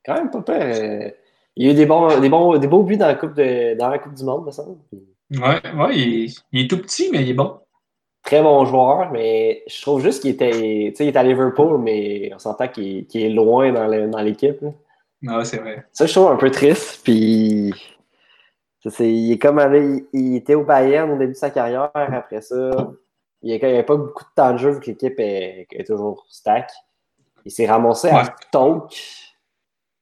Quand même pas peur. Euh, il y a eu des bons, des bons, des beaux buts dans la Coupe, de, dans la coupe du Monde, me semble. Ouais, ouais il, est, tout petit, mais il est bon. Très bon joueur, mais je trouve juste qu'il était. Tu sais, il est à Liverpool, mais on s'entend qu'il est loin dans l'équipe. Ah, c'est vrai. Ça, je trouve un peu triste. Puis. il est comme allé, il était au Bayern au début de sa carrière. Après ça, il n'y avait pas beaucoup de temps de jeu vu que l'équipe est, toujours stack. Il s'est ramassé à Tonk.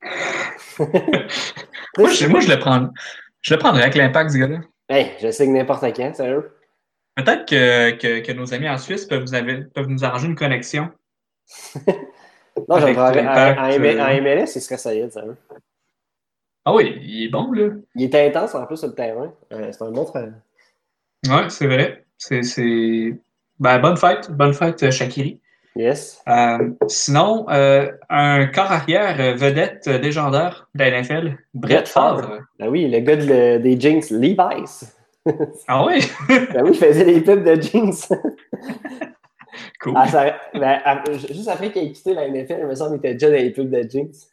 [laughs] moi, je, moi, je le prends. Je le prendrais avec l'impact, ce gars-là. Hey, je sais que n'importe quand, sérieux. Peut-être que, que, que, nos amis en Suisse peuvent, vous peuvent nous arranger une connexion. [laughs] non, j'en prendrais. En, euh, MLS, il serait solide, sérieux. Ah oui, il est bon, là. Il est intense en plus sur le terrain. Euh, c'est un bon travail. Ouais, c'est vrai. C'est ben, bonne fête, bonne fête, euh, Shakiri. Yes. Euh, sinon, euh, un corps arrière vedette légendaire de la NFL, Brett Favre. Ben oui, le gars des Jinx, Levi's. [laughs] ah oui? ben oui, il faisait des pubs de Jinx. [laughs] cool. Ah, ben, juste après qu'il ait quitté la NFL, il me semble qu'il était déjà dans les pubs de Jinx.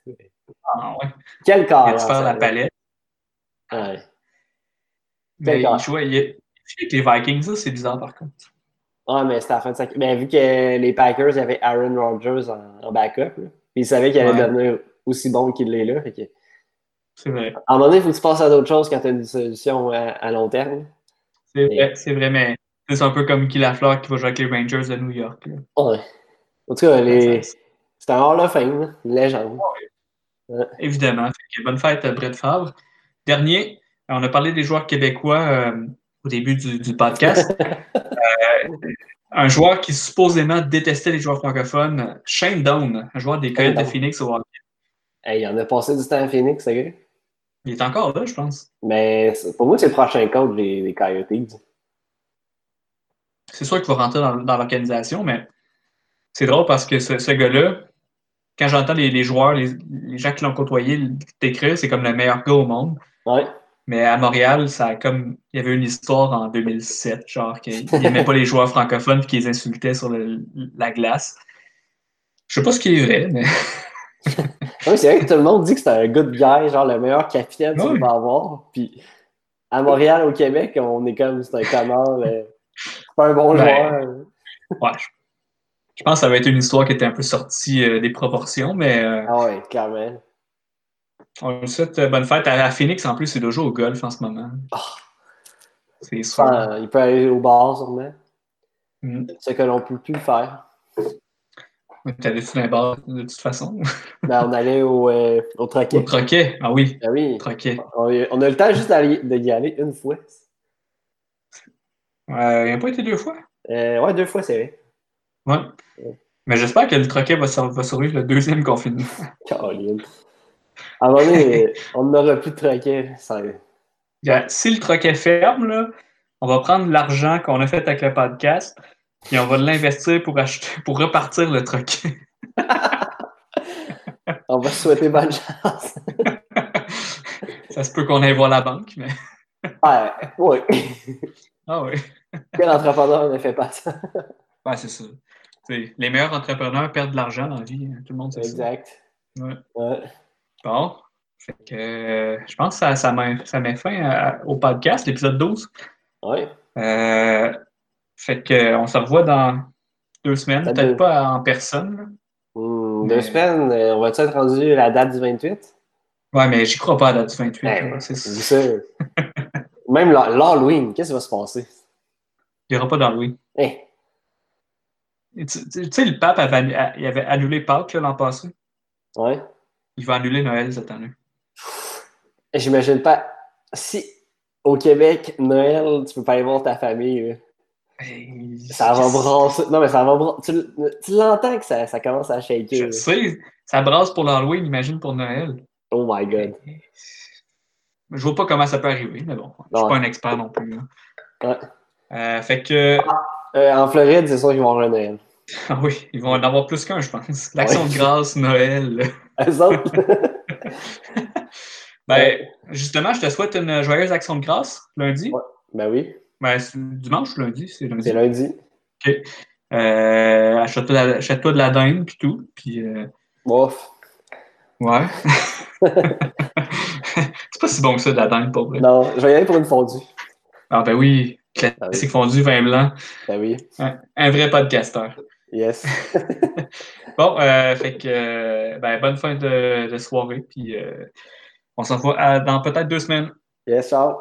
Ah ouais. Quel corps! Il a faire la palette. Ouais. Mais il jouait, il, avec les Vikings, ça, c'est bizarre par contre. Ah, mais c'était la fin de sa Mais vu que les Packers, il y avait Aaron Rodgers en, backup, puis il savait qu'il allait devenir aussi bon qu'il l'est là. C'est vrai. À un moment donné, il faut que tu passes à d'autres choses quand tu as une solution à, long terme. C'est vrai, c'est vrai, mais c'est un peu comme Killafleur qui va jouer avec les Rangers de New York. Ouais. En tout cas, les... c'est un Hall of Fame, une légende. Évidemment. bonne fête à Brett Favre. Dernier, on a parlé des joueurs québécois. Euh, au début du, podcast. [laughs] Euh, un joueur qui supposément détestait les joueurs francophones, Shane Down, un joueur des Coyotes de Phoenix au hockey. il en a passé du temps à Phoenix, c'est vrai? Il est encore là, je pense. Mais pour moi, c'est le prochain coach des, Coyotes. C'est sûr qu'il va rentrer dans, l'organisation, mais c'est drôle parce que ce, gars-là, quand j'entends les, joueurs, les, gens qui l'ont côtoyé décrire, c'est comme le meilleur gars au monde. Ouais. Mais à Montréal, ça a comme. Il y avait une histoire en 2007, genre qu'il n'aimait pas les [laughs] joueurs francophones et qu'ils insultaient sur la glace. Je sais pas ce qui est vrai, mais. [laughs] oui, c'est vrai que tout le monde dit que c'est un good guy, genre le meilleur capitaine que tu vas avoir. Puis à Montréal, au Québec, on est comme c'est un connard, pas un bon ben, joueur. Ouais. Je pense que ça va être une histoire qui était un peu sortie euh, des proportions, mais. Euh, ah ouais, clairement. On lui souhaite euh, bonne fête. À, Phoenix, en plus, c'est le jeu au golf en ce moment. Oh. C'est sûr. il peut aller au bar, sûrement. Mm. Ce que l'on ne peut plus faire. T'allais-tu dans les bars de toute façon? [laughs] Ben, on allait au, euh, au troquet. Au troquet. Ah oui, Ah oui. troquet. On, a le temps juste d'aller- de y aller une fois. Euh, il n'a pas été deux fois? Euh, ouais, deux fois, c'est vrai. Ouais. Mais j'espère que le troquet va, sur- va survivre le deuxième confinement. [laughs] Caroline. À un moment donné, [laughs] on n'aura plus de troquet. Ça... Regarde, Si le troquet ferme, là, on va prendre l'argent qu'on a fait avec le podcast et on va l'investir pour acheter, pour repartir le troquet. [laughs] On va se souhaiter bonne chance. [laughs] Ça se peut qu'on aille voir la banque, mais. Ouais, ouais. Ah oui. Quel entrepreneur ne fait pas ça? Ouais, c'est ça. T'sais, les meilleurs entrepreneurs perdent de l'argent dans la vie. hein. Tout le monde sait ça. Exact. Ouais. Ouais. Bon. Fait que, euh, je pense que ça, ça, met, ça met fin à- au podcast, l'épisode 12. Ouais. Euh, fait que, on se revoit dans deux semaines, peut-être pas en personne. Hmm, Mais- Deux semaines, euh, on va-tu être rendu à la date du 28? Ouais, mais j'y crois pas à la date du 28. Ouais, là. C'est- ça. [laughs] Même l'Ha- l'Halloween, qu'est-ce qui va se passer? Il n'y aura pas d'Halloween. Hey, Et Tu tu- tu sais, le pape avait, il avait annulé Pâques l'an passé? ouais. Il va annuler Noël cette année. J'imagine pas. Si au Québec, Noël, tu peux pas aller voir ta famille. Hey, ça va brasser. Non, mais ça va brasser. Tu, tu l'entends que ça, ça commence à shaker. Je sais, ça brasse pour l'Halloween, imagine pour Noël. Oh my god. Je vois pas comment ça peut arriver, mais bon, je suis pas un expert non plus. là. Ouais. Euh, fait que, Euh, en Floride, c'est sûr qu'ils vont avoir un Noël. Ah oui, ils vont en avoir plus qu'un, je pense. L'action Ouais. de grâce, Noël. Eux autres? [laughs] Ben, justement, je te souhaite une joyeuse action de grâce lundi. Ouais. ben oui, Ben, c'est dimanche ou lundi, c'est lundi. c'est lundi. Euh, achète-toi de la- achète-toi de la dinde puis tout. Puis, euh, ouais. [laughs] c'est pas si bon que ça, de la dinde, pour vrai. Non, je vais y aller pour une fondue. Ah, ben oui, Ah oui. classique fondu, vin blanc. Ben oui. Un, un vrai podcasteur. Yes. [laughs] Bon, euh, fait que, euh, ben, bonne fin de, de soirée. Puis, euh, on s'en voit à- dans peut-être deux semaines. Yes, ciao.